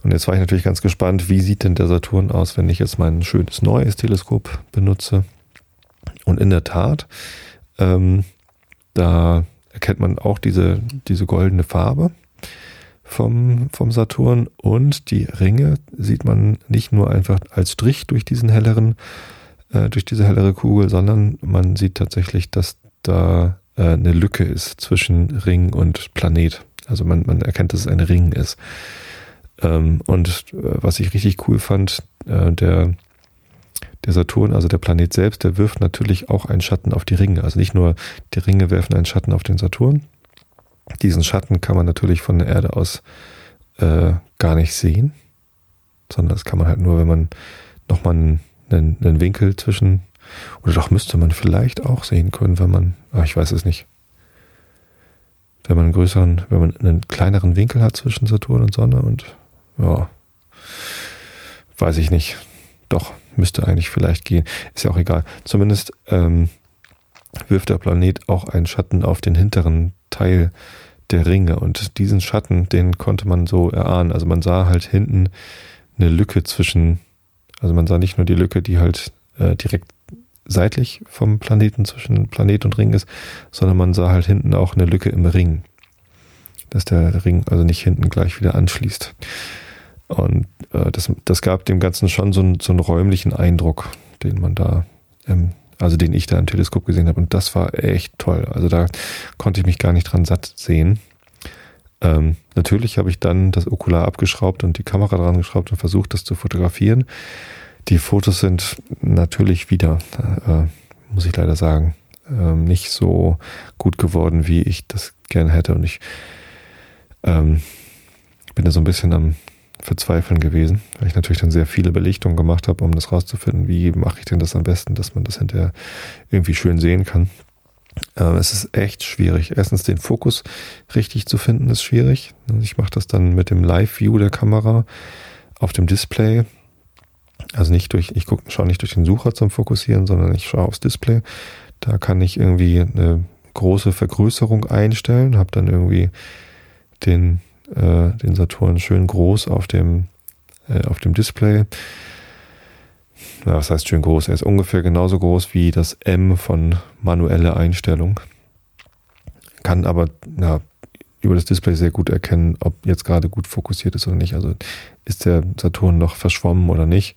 Und jetzt war ich natürlich ganz gespannt, wie sieht denn der Saturn aus, wenn ich jetzt mein schönes neues Teleskop benutze. Und in der Tat, ähm, da erkennt man auch diese, diese goldene Farbe vom, vom Saturn und die Ringe sieht man nicht nur einfach als Strich durch diesen helleren, äh, durch diese hellere Kugel, sondern man sieht tatsächlich, dass da äh, eine Lücke ist zwischen Ring und Planet. Also man, man erkennt, dass es ein Ring ist. Ähm, und äh, was ich richtig cool fand, äh, der der Saturn, also der Planet selbst, der wirft natürlich auch einen Schatten auf die Ringe. Also nicht nur die Ringe werfen einen Schatten auf den Saturn. Diesen Schatten kann man natürlich von der Erde aus äh, gar nicht sehen, sondern das kann man halt nur, wenn man nochmal einen, einen, Winkel zwischen, oder doch müsste man vielleicht auch sehen können, wenn man, ach, ich weiß es nicht. Wenn man einen größeren, wenn man einen kleineren Winkel hat zwischen Saturn und Sonne und ja, weiß ich nicht. Doch, müsste eigentlich vielleicht gehen. Ist ja auch egal. Zumindest ähm, wirft der Planet auch einen Schatten auf den hinteren Teil der Ringe. Und diesen Schatten, den konnte man so erahnen. Also man sah halt hinten eine Lücke zwischen, also man sah nicht nur die Lücke, die halt äh, direkt seitlich vom Planeten zwischen Planet und Ring ist, sondern man sah halt hinten auch eine Lücke im Ring. Dass der Ring also nicht hinten gleich wieder anschließt. Und äh, das, das gab dem Ganzen schon so, einen, so einen räumlichen Eindruck, den man da, ähm, also den ich da im Teleskop gesehen habe. Und das war echt toll. Also da konnte ich mich gar nicht dran satt sehen. Ähm, natürlich habe ich dann das Okular abgeschraubt und die Kamera dran geschraubt und versucht, das zu fotografieren. Die Fotos sind natürlich wieder, äh, muss ich leider sagen, äh, nicht so gut geworden, wie ich das gerne hätte. Und ich ähm, bin da so ein bisschen am Verzweifeln gewesen, weil ich natürlich dann sehr viele Belichtungen gemacht habe, um das rauszufinden, wie mache ich denn das am besten, dass man das hinterher irgendwie schön sehen kann. Ähm, es ist echt schwierig. Erstens den Fokus richtig zu finden ist schwierig. Ich mache das dann mit dem Live-View der Kamera auf dem Display. Also nicht durch, ich gucke, schaue nicht durch den Sucher zum Fokussieren, sondern ich schaue aufs Display. Da kann ich irgendwie eine große Vergrößerung einstellen, habe dann irgendwie den äh, den Saturn schön groß auf dem, äh, auf dem Display. Na, was heißt schön groß? Er ist ungefähr genauso groß wie das M von manuelle Einstellung. Kann aber na, über das Display sehr gut erkennen, ob jetzt gerade gut fokussiert ist oder nicht. Also ist der Saturn noch verschwommen oder nicht.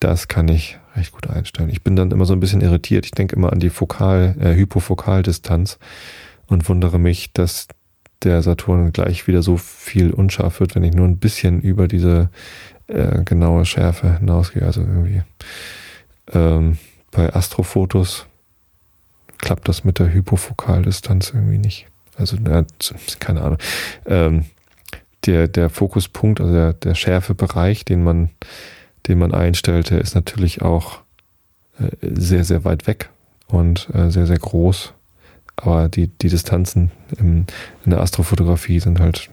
Das kann ich recht gut einstellen. Ich bin dann immer so ein bisschen irritiert. Ich denke immer an die Fokal, äh, Hypofokaldistanz und wundere mich, dass der Saturn gleich wieder so viel unscharf wird, wenn ich nur ein bisschen über diese äh, genaue Schärfe hinausgehe. Also irgendwie ähm, bei Astrofotos klappt das mit der Hypofokaldistanz irgendwie nicht. Also äh, keine Ahnung. Ähm, der, der Fokuspunkt, also der, der Schärfebereich, den man, den man einstellt, der ist natürlich auch äh, sehr, sehr weit weg und äh, sehr, sehr groß. Aber die, die Distanzen im, in der Astrofotografie sind halt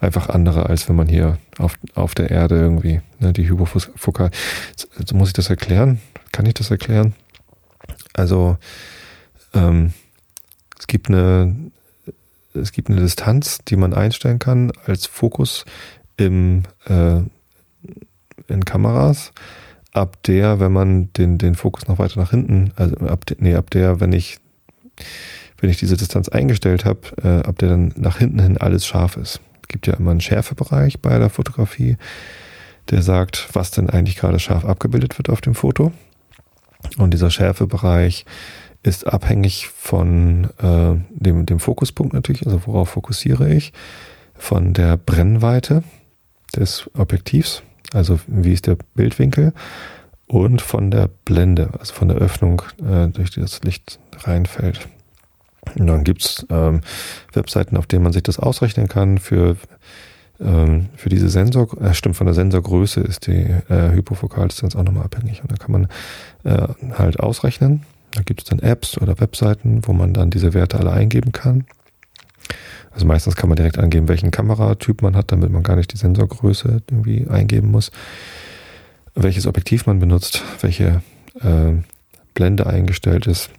einfach andere, als wenn man hier auf, auf der Erde irgendwie ne, die Hypofokal. So muss ich das erklären? Kann ich das erklären? Also ähm, es gibt eine es gibt eine Distanz, die man einstellen kann als Fokus im äh, in Kameras, ab der, wenn man den den Fokus noch weiter nach hinten, also ab nee, ab der, wenn ich wenn ich diese Distanz eingestellt habe, äh, ab der dann nach hinten hin alles scharf ist. Es gibt ja immer einen Schärfebereich bei der Fotografie, der sagt, was denn eigentlich gerade scharf abgebildet wird auf dem Foto. Und dieser Schärfebereich ist abhängig von äh, dem, dem Fokuspunkt natürlich, also worauf fokussiere ich, von der Brennweite des Objektivs, also wie ist der Bildwinkel und von der Blende, also von der Öffnung, äh, durch die das Licht reinfällt. Und dann gibt's ähm, Webseiten, auf denen man sich das ausrechnen kann für ähm, für diese Sensor, äh, stimmt, von der Sensorgröße ist die äh, Hypofokaldistanz auch nochmal abhängig. Und da kann man äh, halt ausrechnen. Da gibt es dann Apps oder Webseiten, wo man dann diese Werte alle eingeben kann. Also meistens kann man direkt angeben, welchen Kameratyp man hat, damit man gar nicht die Sensorgröße irgendwie eingeben muss. Welches Objektiv man benutzt, welche äh, Blende eingestellt ist.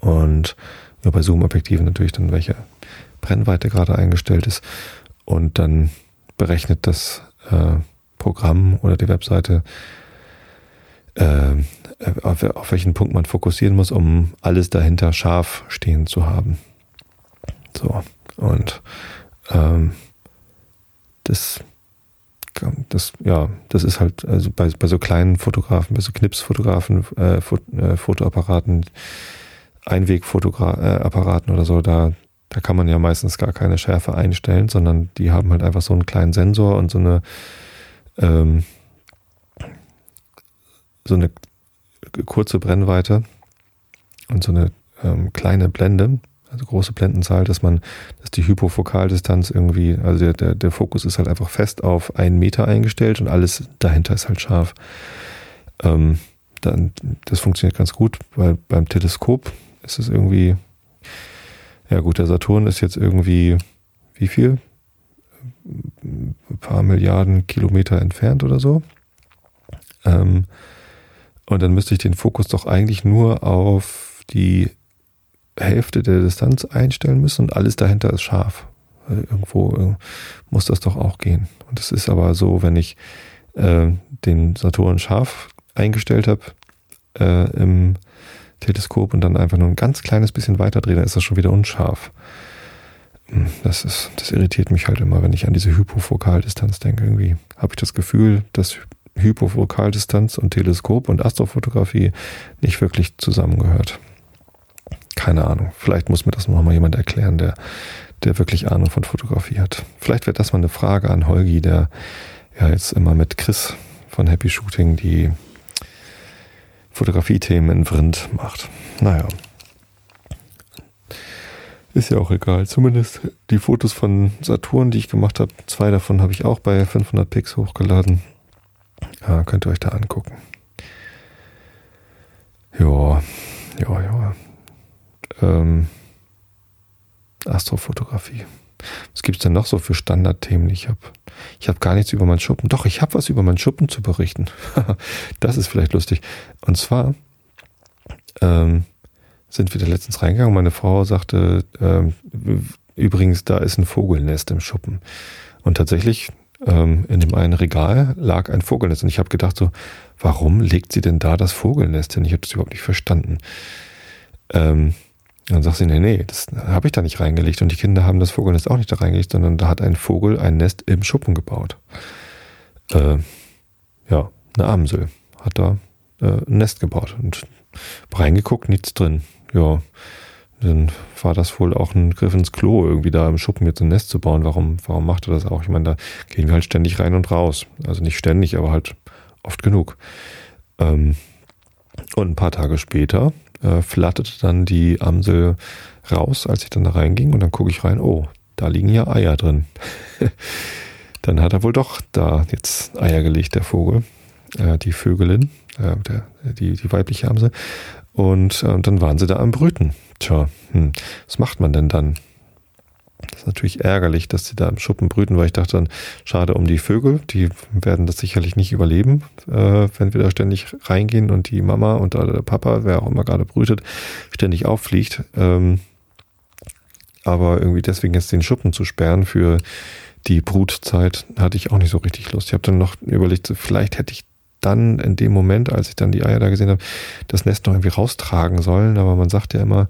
Und ja, bei Zoom-Objektiven natürlich dann welche Brennweite gerade eingestellt ist. Und dann berechnet das äh, Programm oder die Webseite, äh, auf, auf welchen Punkt man fokussieren muss, um alles dahinter scharf stehen zu haben. So, und ähm, das, das, ja, das ist halt, also bei, bei so kleinen Fotografen, bei so Knipsfotografen, äh, äh, Fotoapparaten, Einwegfotoapparaten oder so, da, da kann man ja meistens gar keine Schärfe einstellen, sondern die haben halt einfach so einen kleinen Sensor und so eine, ähm, so eine kurze Brennweite und so eine ähm, kleine Blende, also große Blendenzahl, dass man, dass die Hypofokaldistanz irgendwie, also der, der, der Fokus ist halt einfach fest auf einen Meter eingestellt und alles dahinter ist halt scharf. Ähm, dann, das funktioniert ganz gut, weil beim Teleskop ist es irgendwie, ja gut, der Saturn ist jetzt irgendwie, wie viel? Ein paar Milliarden Kilometer entfernt oder so. Ähm, und dann müsste ich den Fokus doch eigentlich nur auf die Hälfte der Distanz einstellen müssen und alles dahinter ist scharf. Irgendwo äh, muss das doch auch gehen. Und es ist aber so, wenn ich äh, den Saturn scharf eingestellt habe äh, im Teleskop und dann einfach nur ein ganz kleines bisschen weiter drehe, dann ist das schon wieder unscharf. Hm, das ist, das irritiert mich halt immer, wenn ich an diese Hypofokaldistanz denke. Irgendwie habe ich das Gefühl, dass Hypofokaldistanz und Teleskop und Astrofotografie nicht wirklich zusammengehört. Keine Ahnung. Vielleicht muss mir das noch mal jemand erklären, der, der wirklich Ahnung von Fotografie hat. Vielleicht wäre das mal eine Frage an Holgi, der ja jetzt immer mit Chris von Happy Shooting die Fotografie-Themen in Vrind macht. Naja. Ist ja auch egal. Zumindest die Fotos von Saturn, die ich gemacht habe, zwei davon habe ich auch bei 500 Pix hochgeladen. Ja, könnt ihr euch da angucken. Ja, ja, ja. Ähm, Astrofotografie. Was gibt es denn noch so für Standardthemen? Ich habe ich hab gar nichts über meinen Schuppen. Doch, ich habe was über meinen Schuppen zu berichten. [LAUGHS] das ist vielleicht lustig. Und zwar ähm, sind wir da letztens reingegangen. Meine Frau sagte, ähm, übrigens, da ist ein Vogelnest im Schuppen. Und tatsächlich ähm, in dem einen Regal lag ein Vogelnest. Und ich habe gedacht so, warum legt sie denn da das Vogelnest hin? Ich habe das überhaupt nicht verstanden. Ähm, dann sagt sie, nee, nee, das habe ich da nicht reingelegt. Und die Kinder haben das Vogelnest auch nicht da reingelegt, sondern da hat ein Vogel ein Nest im Schuppen gebaut. Äh, ja, eine Amsel hat da äh, ein Nest gebaut und reingeguckt, nichts drin. Ja, dann war das wohl auch ein Griff ins Klo, irgendwie da im Schuppen jetzt ein Nest zu bauen. Warum, warum macht er das auch? Ich meine, da gehen wir halt ständig rein und raus. Also nicht ständig, aber halt oft genug. Ähm, und ein paar Tage später äh, flatterte dann die Amsel raus, als ich dann da reinging und dann gucke ich rein, oh, da liegen ja Eier drin. [LAUGHS] dann hat er wohl doch da jetzt Eier gelegt, der Vogel, äh, die Vögelin, äh, der, die, die weibliche Amsel. Und äh, dann waren sie da am Brüten. Tja, hm, was macht man denn dann? Das ist natürlich ärgerlich, dass sie da im Schuppen brüten, weil ich dachte dann, schade um die Vögel, die werden das sicherlich nicht überleben, äh, wenn wir da ständig reingehen und die Mama und der Papa, wer auch immer gerade brütet, ständig auffliegt. Ähm, aber irgendwie deswegen jetzt den Schuppen zu sperren für die Brutzeit hatte ich auch nicht so richtig Lust. Ich habe dann noch überlegt, vielleicht hätte ich dann in dem Moment, als ich dann die Eier da gesehen habe, das Nest noch irgendwie raustragen sollen. Aber man sagt ja immer,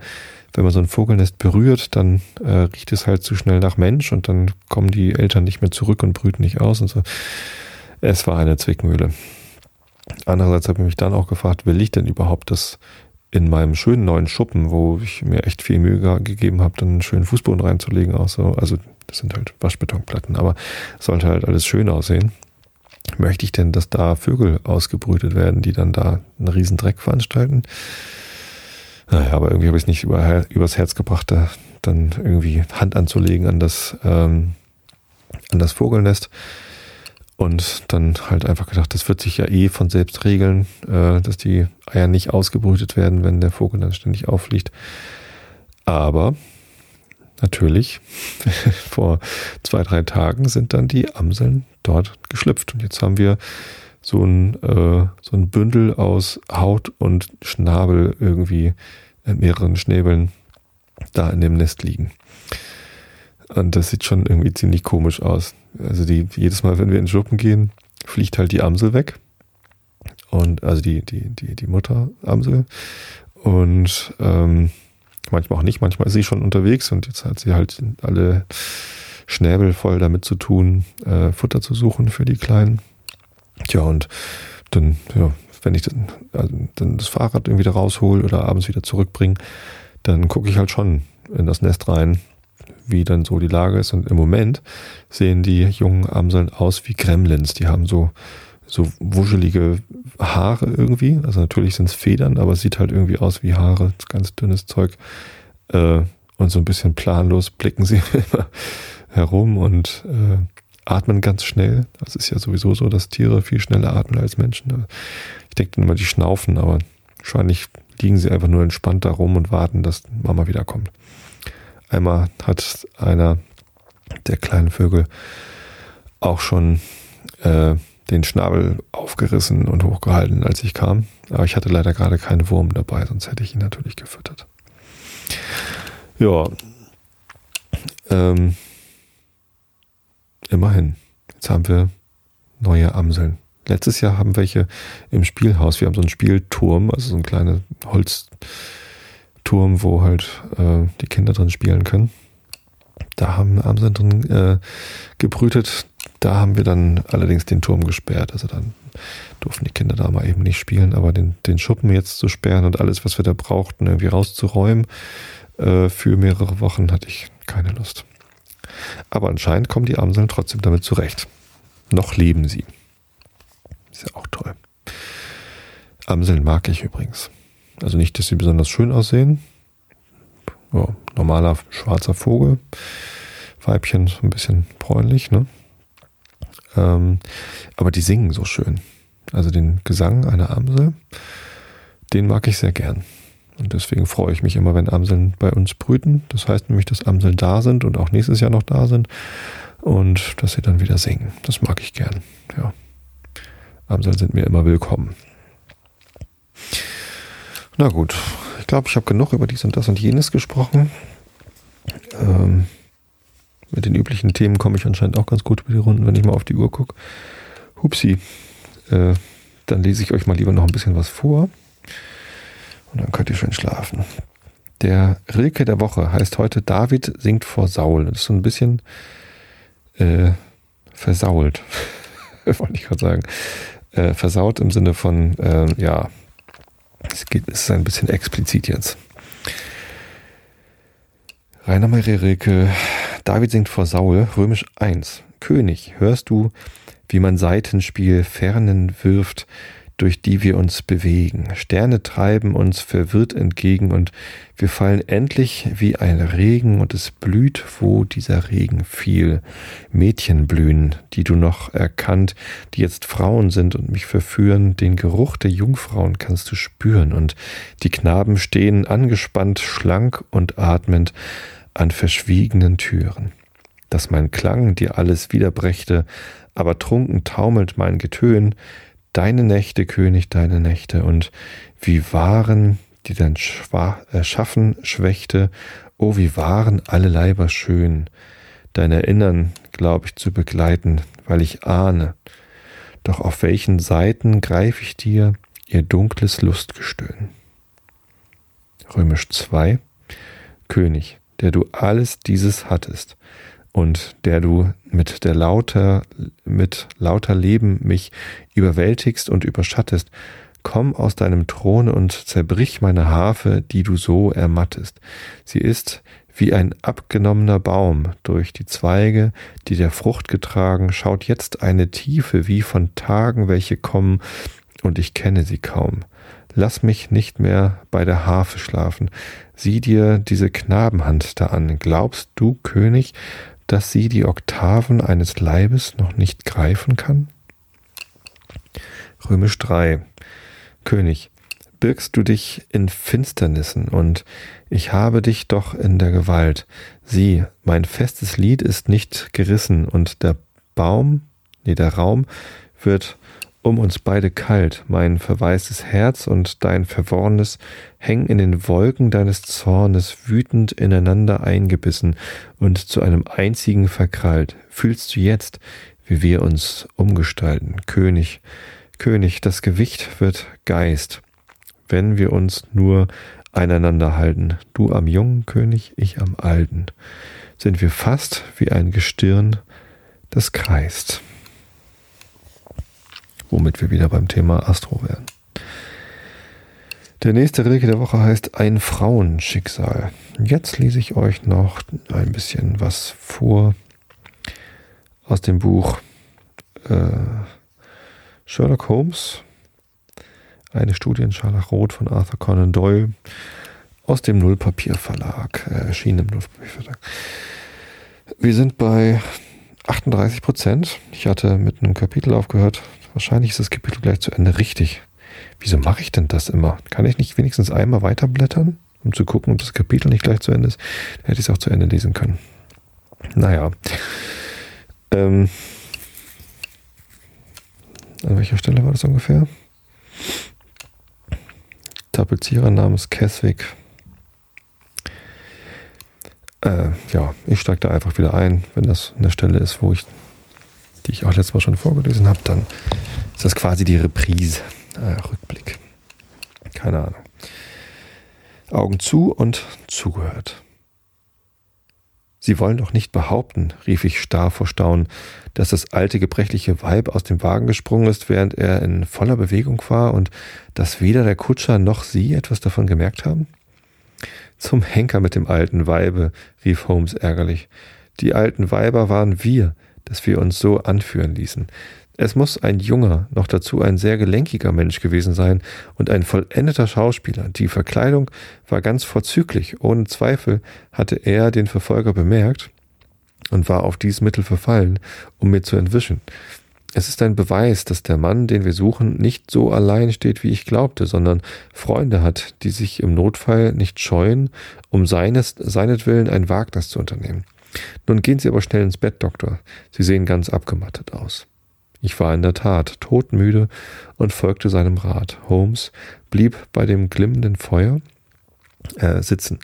wenn man so ein Vogelnest berührt, dann äh, riecht es halt zu schnell nach Mensch und dann kommen die Eltern nicht mehr zurück und brüten nicht aus und so. Es war eine Zwickmühle. Andererseits habe ich mich dann auch gefragt, will ich denn überhaupt das in meinem schönen neuen Schuppen, wo ich mir echt viel Mühe gegeben habe, dann einen schönen Fußboden reinzulegen, auch so. Also das sind halt Waschbetonplatten, aber sollte halt alles schön aussehen. Möchte ich denn, dass da Vögel ausgebrütet werden, die dann da einen riesen Dreck veranstalten? Naja, aber irgendwie habe ich es nicht über, übers Herz gebracht, da dann irgendwie Hand anzulegen an das, ähm, an das Vogelnest. Und dann halt einfach gedacht, das wird sich ja eh von selbst regeln, äh, dass die Eier nicht ausgebrütet werden, wenn der Vogel dann ständig auffliegt. Aber natürlich, [LAUGHS] vor zwei, drei Tagen sind dann die Amseln dort geschlüpft. Und jetzt haben wir so ein, äh, so ein Bündel aus Haut und Schnabel irgendwie in mehreren Schnäbeln da in dem Nest liegen. Und das sieht schon irgendwie ziemlich komisch aus. Also die, jedes Mal, wenn wir in Schuppen gehen, fliegt halt die Amsel weg. Und also die, die, die, die Mutteramsel. Und ähm, manchmal auch nicht, manchmal ist sie schon unterwegs und jetzt hat sie halt alle Schnäbel voll damit zu tun, äh, Futter zu suchen für die Kleinen. Tja, und dann, ja, wenn ich dann, also dann das Fahrrad irgendwie da raushol oder abends wieder zurückbringe, dann gucke ich halt schon in das Nest rein, wie dann so die Lage ist. Und im Moment sehen die jungen Amseln aus wie Gremlins. Die haben so, so wuschelige Haare irgendwie. Also natürlich sind es Federn, aber es sieht halt irgendwie aus wie Haare, ganz dünnes Zeug. Äh, und so ein bisschen planlos blicken sie [LAUGHS] immer herum und äh, atmen ganz schnell. Das ist ja sowieso so, dass Tiere viel schneller atmen als Menschen. Ich denke immer, die schnaufen, aber wahrscheinlich liegen sie einfach nur entspannt da rum und warten, dass Mama wiederkommt. Einmal hat einer der kleinen Vögel auch schon äh, den Schnabel aufgerissen und hochgehalten, als ich kam. Aber ich hatte leider gerade keinen Wurm dabei, sonst hätte ich ihn natürlich gefüttert. Ja. Ähm, immerhin. Jetzt haben wir neue Amseln. Letztes Jahr haben welche im Spielhaus. Wir haben so einen Spielturm, also so einen kleinen Holzturm, wo halt äh, die Kinder drin spielen können. Da haben Amseln drin äh, gebrütet. Da haben wir dann allerdings den Turm gesperrt. Also dann durften die Kinder da mal eben nicht spielen, aber den, den Schuppen jetzt zu sperren und alles, was wir da brauchten, irgendwie rauszuräumen, äh, für mehrere Wochen hatte ich keine Lust. Aber anscheinend kommen die Amseln trotzdem damit zurecht. Noch leben sie. Ist ja auch toll. Amseln mag ich übrigens. Also nicht, dass sie besonders schön aussehen. Ja, normaler schwarzer Vogel. Weibchen so ein bisschen bräunlich, ne? Ähm, aber die singen so schön. Also den Gesang einer Amsel, den mag ich sehr gern. Und deswegen freue ich mich immer, wenn Amseln bei uns brüten. Das heißt nämlich, dass Amseln da sind und auch nächstes Jahr noch da sind und dass sie dann wieder singen. Das mag ich gern. Ja. Amseln sind mir immer willkommen. Na gut, ich glaube, ich habe genug über dies und das und jenes gesprochen. Ähm, mit den üblichen Themen komme ich anscheinend auch ganz gut über die Runden, wenn ich mal auf die Uhr gucke. Hupsi. Äh, dann lese ich euch mal lieber noch ein bisschen was vor. Und dann könnt ihr schön schlafen. Der Rilke der Woche heißt heute David singt vor Saul. Das ist so ein bisschen äh, versault, [LAUGHS] wollte ich gerade sagen. Äh, versaut im Sinne von, äh, ja, Es, geht, es ist ein bisschen explizit jetzt. Rainer Maria Rilke, David singt vor Saul, Römisch 1. König, hörst du, wie man Seitenspiel Fernen wirft, durch die wir uns bewegen. Sterne treiben uns verwirrt entgegen und wir fallen endlich wie ein Regen und es blüht, wo dieser Regen fiel. Mädchen blühen, die du noch erkannt, die jetzt Frauen sind und mich verführen. Den Geruch der Jungfrauen kannst du spüren und die Knaben stehen angespannt, schlank und atmend an verschwiegenen Türen. Dass mein Klang dir alles wiederbrächte, aber trunken taumelt mein Getön, deine Nächte, König, deine Nächte, und wie waren, die dein Schwa äh, Schaffen schwächte, oh, wie waren alle Leiber schön, dein Erinnern, glaub ich, zu begleiten, weil ich ahne, doch auf welchen Seiten greif ich dir ihr dunkles Lustgestöhn? Römisch 2 König, der du alles dieses hattest, und der du mit der lauter, mit lauter Leben mich überwältigst und überschattest, komm aus deinem Throne und zerbrich meine Harfe, die du so ermattest. Sie ist wie ein abgenommener Baum durch die Zweige, die der Frucht getragen, schaut jetzt eine Tiefe wie von Tagen, welche kommen, und ich kenne sie kaum. Lass mich nicht mehr bei der Harfe schlafen. Sieh dir diese Knabenhand da an. Glaubst du, König, dass sie die Oktaven eines Leibes noch nicht greifen kann? Römisch 3. König, birgst du dich in Finsternissen und ich habe dich doch in der Gewalt. Sieh, mein festes Lied ist nicht gerissen und der Baum, nee, der Raum wird um uns beide kalt, mein verwaistes Herz und dein verworrenes hängen in den Wolken deines Zornes wütend ineinander eingebissen und zu einem einzigen verkrallt. Fühlst du jetzt, wie wir uns umgestalten, König, König, das Gewicht wird Geist, wenn wir uns nur einander halten, du am jungen König, ich am alten, sind wir fast wie ein Gestirn, das kreist womit wir wieder beim Thema Astro wären. Der nächste Rilke der Woche heißt Ein Frauenschicksal. Jetzt lese ich euch noch ein bisschen was vor aus dem Buch äh, Sherlock Holmes, eine Studie in Scharlachrot von Arthur Conan Doyle aus dem Nullpapierverlag, äh, erschienen im Nullpapierverlag. Wir sind bei 38 Prozent. Ich hatte mit einem Kapitel aufgehört, Wahrscheinlich ist das Kapitel gleich zu Ende richtig. Wieso mache ich denn das immer? Kann ich nicht wenigstens einmal weiterblättern, um zu gucken, ob das Kapitel nicht gleich zu Ende ist? Dann hätte ich es auch zu Ende lesen können. Naja. Ähm, an welcher Stelle war das ungefähr? Tapezierer namens Keswick. Äh, ja, ich steige da einfach wieder ein, wenn das eine Stelle ist, wo ich die ich auch letztes Mal schon vorgelesen habe, dann ist das quasi die Reprise, äh, Rückblick. Keine Ahnung. Augen zu und zugehört. Sie wollen doch nicht behaupten, rief ich starr vor Staunen, dass das alte gebrechliche Weib aus dem Wagen gesprungen ist, während er in voller Bewegung war und dass weder der Kutscher noch Sie etwas davon gemerkt haben? Zum Henker mit dem alten Weibe, rief Holmes ärgerlich. Die alten Weiber waren wir, dass wir uns so anführen ließen. Es muss ein junger, noch dazu ein sehr gelenkiger Mensch gewesen sein und ein vollendeter Schauspieler. Die Verkleidung war ganz vorzüglich. Ohne Zweifel hatte er den Verfolger bemerkt und war auf dies Mittel verfallen, um mir zu entwischen. Es ist ein Beweis, dass der Mann, den wir suchen, nicht so allein steht, wie ich glaubte, sondern Freunde hat, die sich im Notfall nicht scheuen, um seines, seinetwillen ein Wagnis zu unternehmen. Nun gehen Sie aber schnell ins Bett, Doktor. Sie sehen ganz abgemattet aus. Ich war in der Tat todmüde und folgte seinem Rat. Holmes blieb bei dem glimmenden Feuer äh, sitzen,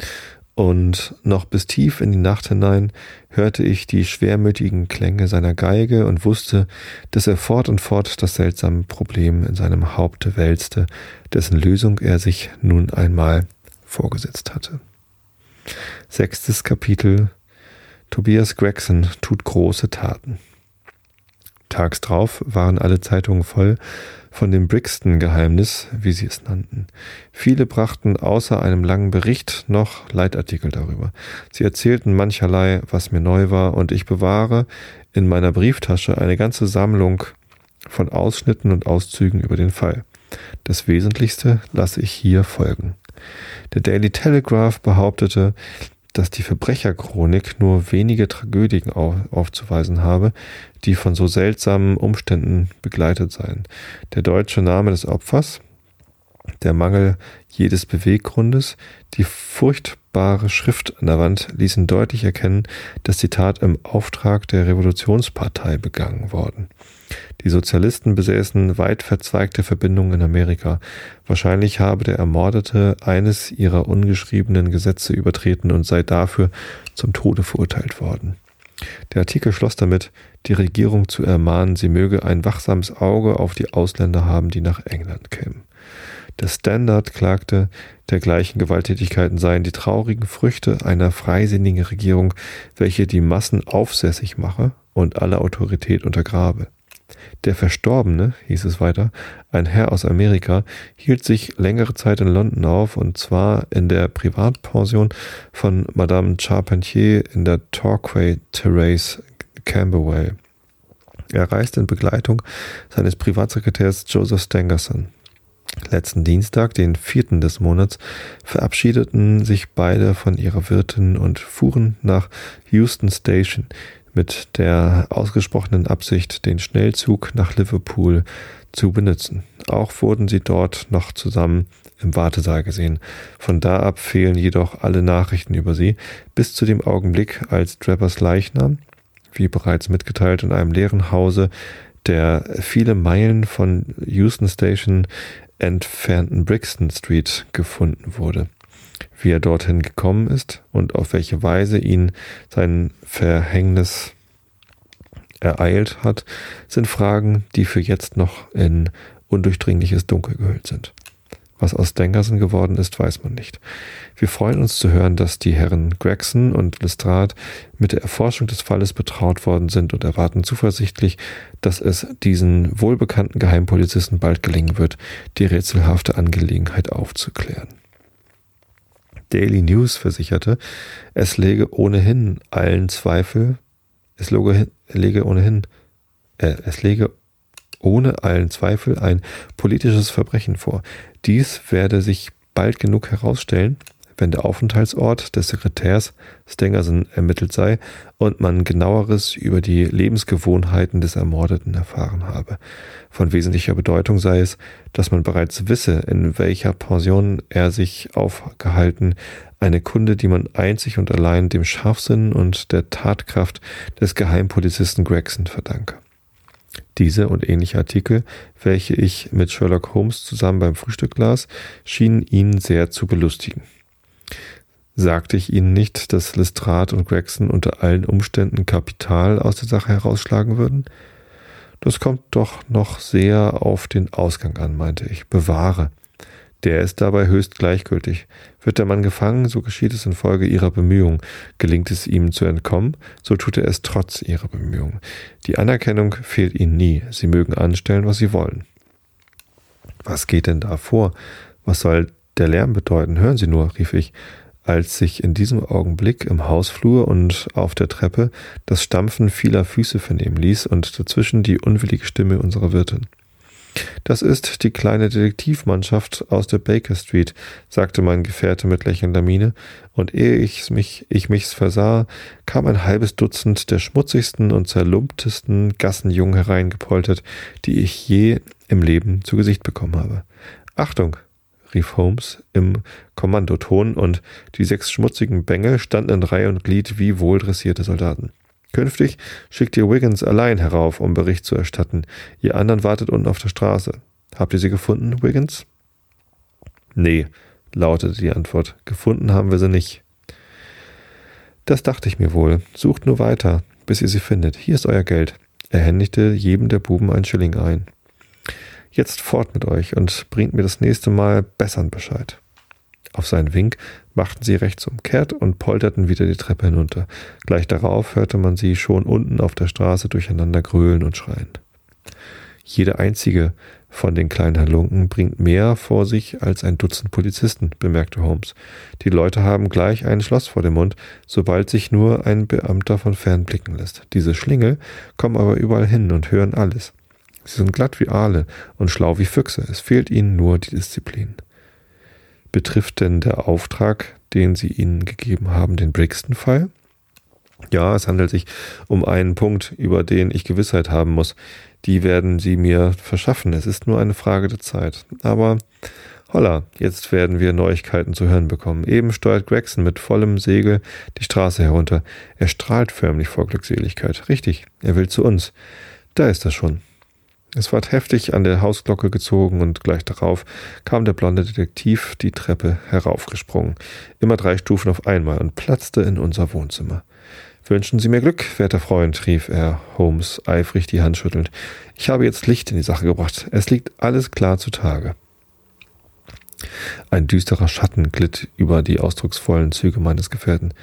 und noch bis tief in die Nacht hinein hörte ich die schwermütigen Klänge seiner Geige und wusste, dass er fort und fort das seltsame Problem in seinem Haupte wälzte, dessen Lösung er sich nun einmal vorgesetzt hatte. Sechstes Kapitel Tobias Gregson tut große Taten. Tags drauf waren alle Zeitungen voll von dem Brixton-Geheimnis, wie sie es nannten. Viele brachten außer einem langen Bericht noch Leitartikel darüber. Sie erzählten mancherlei, was mir neu war, und ich bewahre in meiner Brieftasche eine ganze Sammlung von Ausschnitten und Auszügen über den Fall. Das Wesentlichste lasse ich hier folgen. Der Daily Telegraph behauptete, dass die Verbrecherchronik nur wenige Tragödien aufzuweisen habe, die von so seltsamen Umständen begleitet seien. Der deutsche Name des Opfers, der Mangel jedes Beweggrundes, die furchtbare Schrift an der Wand ließen deutlich erkennen, dass die Tat im Auftrag der Revolutionspartei begangen worden. Die Sozialisten besäßen weit verzweigte Verbindungen in Amerika. Wahrscheinlich habe der Ermordete eines ihrer ungeschriebenen Gesetze übertreten und sei dafür zum Tode verurteilt worden. Der Artikel schloss damit, die Regierung zu ermahnen, sie möge ein wachsames Auge auf die Ausländer haben, die nach England kämen. Der Standard klagte, dergleichen Gewalttätigkeiten seien die traurigen Früchte einer freisinnigen Regierung, welche die Massen aufsässig mache und alle Autorität untergrabe. Der Verstorbene, hieß es weiter, ein Herr aus Amerika, hielt sich längere Zeit in London auf, und zwar in der Privatpension von Madame Charpentier in der Torquay Terrace, Camberwell. Er reiste in Begleitung seines Privatsekretärs Joseph Stangerson. Letzten Dienstag, den vierten des Monats, verabschiedeten sich beide von ihrer Wirtin und fuhren nach Houston Station, mit der ausgesprochenen Absicht, den Schnellzug nach Liverpool zu benutzen. Auch wurden sie dort noch zusammen im Wartesaal gesehen. Von da ab fehlen jedoch alle Nachrichten über sie, bis zu dem Augenblick, als Drappers Leichnam, wie bereits mitgeteilt, in einem leeren Hause der viele Meilen von Houston Station entfernten Brixton Street gefunden wurde. Wie er dorthin gekommen ist und auf welche Weise ihn sein Verhängnis ereilt hat, sind Fragen, die für jetzt noch in undurchdringliches Dunkel gehüllt sind. Was aus Stangerson geworden ist, weiß man nicht. Wir freuen uns zu hören, dass die Herren Gregson und Lestrade mit der Erforschung des Falles betraut worden sind und erwarten zuversichtlich, dass es diesen wohlbekannten Geheimpolizisten bald gelingen wird, die rätselhafte Angelegenheit aufzuklären. Daily News versicherte, es läge ohnehin allen Zweifel, es lege ohnehin, äh, es lege ohne allen Zweifel ein politisches Verbrechen vor. Dies werde sich bald genug herausstellen, wenn der Aufenthaltsort des Sekretärs Stengerson ermittelt sei und man genaueres über die Lebensgewohnheiten des Ermordeten erfahren habe. Von wesentlicher Bedeutung sei es, dass man bereits wisse, in welcher Pension er sich aufgehalten, eine Kunde, die man einzig und allein dem Scharfsinn und der Tatkraft des Geheimpolizisten Gregson verdanke. Diese und ähnliche Artikel, welche ich mit Sherlock Holmes zusammen beim Frühstück las, schienen ihn sehr zu belustigen. Sagte ich Ihnen nicht, dass Lestrade und Gregson unter allen Umständen Kapital aus der Sache herausschlagen würden? Das kommt doch noch sehr auf den Ausgang an, meinte ich. Bewahre. Der ist dabei höchst gleichgültig. Wird der Mann gefangen, so geschieht es infolge ihrer Bemühungen. Gelingt es ihm zu entkommen, so tut er es trotz ihrer Bemühungen. Die Anerkennung fehlt ihnen nie. Sie mögen anstellen, was sie wollen. Was geht denn da vor? Was soll der Lärm bedeuten? Hören Sie nur, rief ich, als sich in diesem Augenblick im Hausflur und auf der Treppe das Stampfen vieler Füße vernehmen ließ und dazwischen die unwillige Stimme unserer Wirtin. Das ist die kleine Detektivmannschaft aus der Baker Street, sagte mein Gefährte mit lächelnder Miene, und ehe ich mich, ich mich's versah, kam ein halbes Dutzend der schmutzigsten und zerlumptesten Gassenjungen hereingepoltert, die ich je im Leben zu Gesicht bekommen habe. Achtung! Rief Holmes im Kommandoton, und die sechs schmutzigen Bengel standen in Reihe und Glied wie wohldressierte Soldaten. Künftig schickt ihr Wiggins allein herauf, um Bericht zu erstatten. Ihr anderen wartet unten auf der Straße. Habt ihr sie gefunden, Wiggins? Nee, lautete die Antwort. Gefunden haben wir sie nicht. Das dachte ich mir wohl. Sucht nur weiter, bis ihr sie findet. Hier ist euer Geld. Er händigte jedem der Buben ein Schilling ein. Jetzt fort mit euch und bringt mir das nächste Mal bessern Bescheid. Auf seinen Wink machten sie rechtsumkehrt und polterten wieder die Treppe hinunter. Gleich darauf hörte man sie schon unten auf der Straße durcheinander gröhlen und schreien. Jede einzige von den kleinen Halunken bringt mehr vor sich als ein Dutzend Polizisten, bemerkte Holmes. Die Leute haben gleich ein Schloss vor dem Mund, sobald sich nur ein Beamter von fern blicken lässt. Diese Schlingel kommen aber überall hin und hören alles. Sie sind glatt wie Aale und schlau wie Füchse. Es fehlt ihnen nur die Disziplin. Betrifft denn der Auftrag, den Sie ihnen gegeben haben, den Brixton-Fall? Ja, es handelt sich um einen Punkt, über den ich Gewissheit haben muss. Die werden Sie mir verschaffen. Es ist nur eine Frage der Zeit. Aber holla, jetzt werden wir Neuigkeiten zu hören bekommen. Eben steuert Gregson mit vollem Segel die Straße herunter. Er strahlt förmlich vor Glückseligkeit. Richtig, er will zu uns. Da ist er schon. Es ward heftig an der Hausglocke gezogen und gleich darauf kam der blonde Detektiv die Treppe heraufgesprungen, immer drei Stufen auf einmal und platzte in unser Wohnzimmer. Wünschen Sie mir Glück, werter Freund, rief er Holmes eifrig die Hand schüttelnd. Ich habe jetzt Licht in die Sache gebracht. Es liegt alles klar zutage. Ein düsterer Schatten glitt über die ausdrucksvollen Züge meines Gefährten.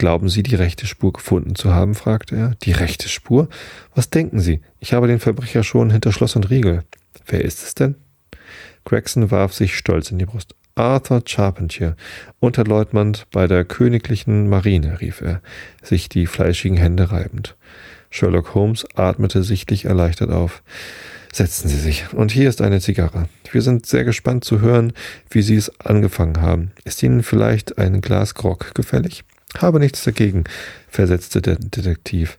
Glauben Sie, die rechte Spur gefunden zu haben? fragte er. Die rechte Spur? Was denken Sie? Ich habe den Verbrecher schon hinter Schloss und Riegel. Wer ist es denn? Gregson warf sich stolz in die Brust. Arthur Charpentier, Unterleutnant bei der Königlichen Marine, rief er, sich die fleischigen Hände reibend. Sherlock Holmes atmete sichtlich erleichtert auf. Setzen Sie sich. Und hier ist eine Zigarre. Wir sind sehr gespannt zu hören, wie Sie es angefangen haben. Ist Ihnen vielleicht ein Glas Grog gefällig? Habe nichts dagegen, versetzte der Detektiv.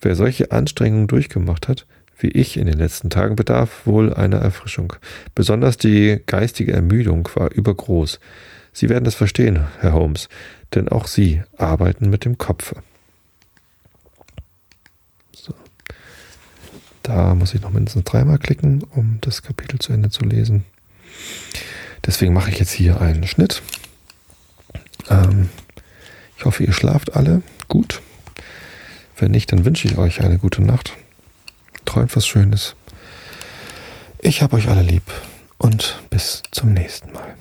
Wer solche Anstrengungen durchgemacht hat, wie ich in den letzten Tagen, bedarf wohl einer Erfrischung. Besonders die geistige Ermüdung war übergroß. Sie werden das verstehen, Herr Holmes, denn auch Sie arbeiten mit dem Kopfe. So. Da muss ich noch mindestens dreimal klicken, um das Kapitel zu Ende zu lesen. Deswegen mache ich jetzt hier einen Schnitt. Ähm, ich hoffe, ihr schlaft alle gut. Wenn nicht, dann wünsche ich euch eine gute Nacht. Träumt was Schönes. Ich habe euch alle lieb und bis zum nächsten Mal.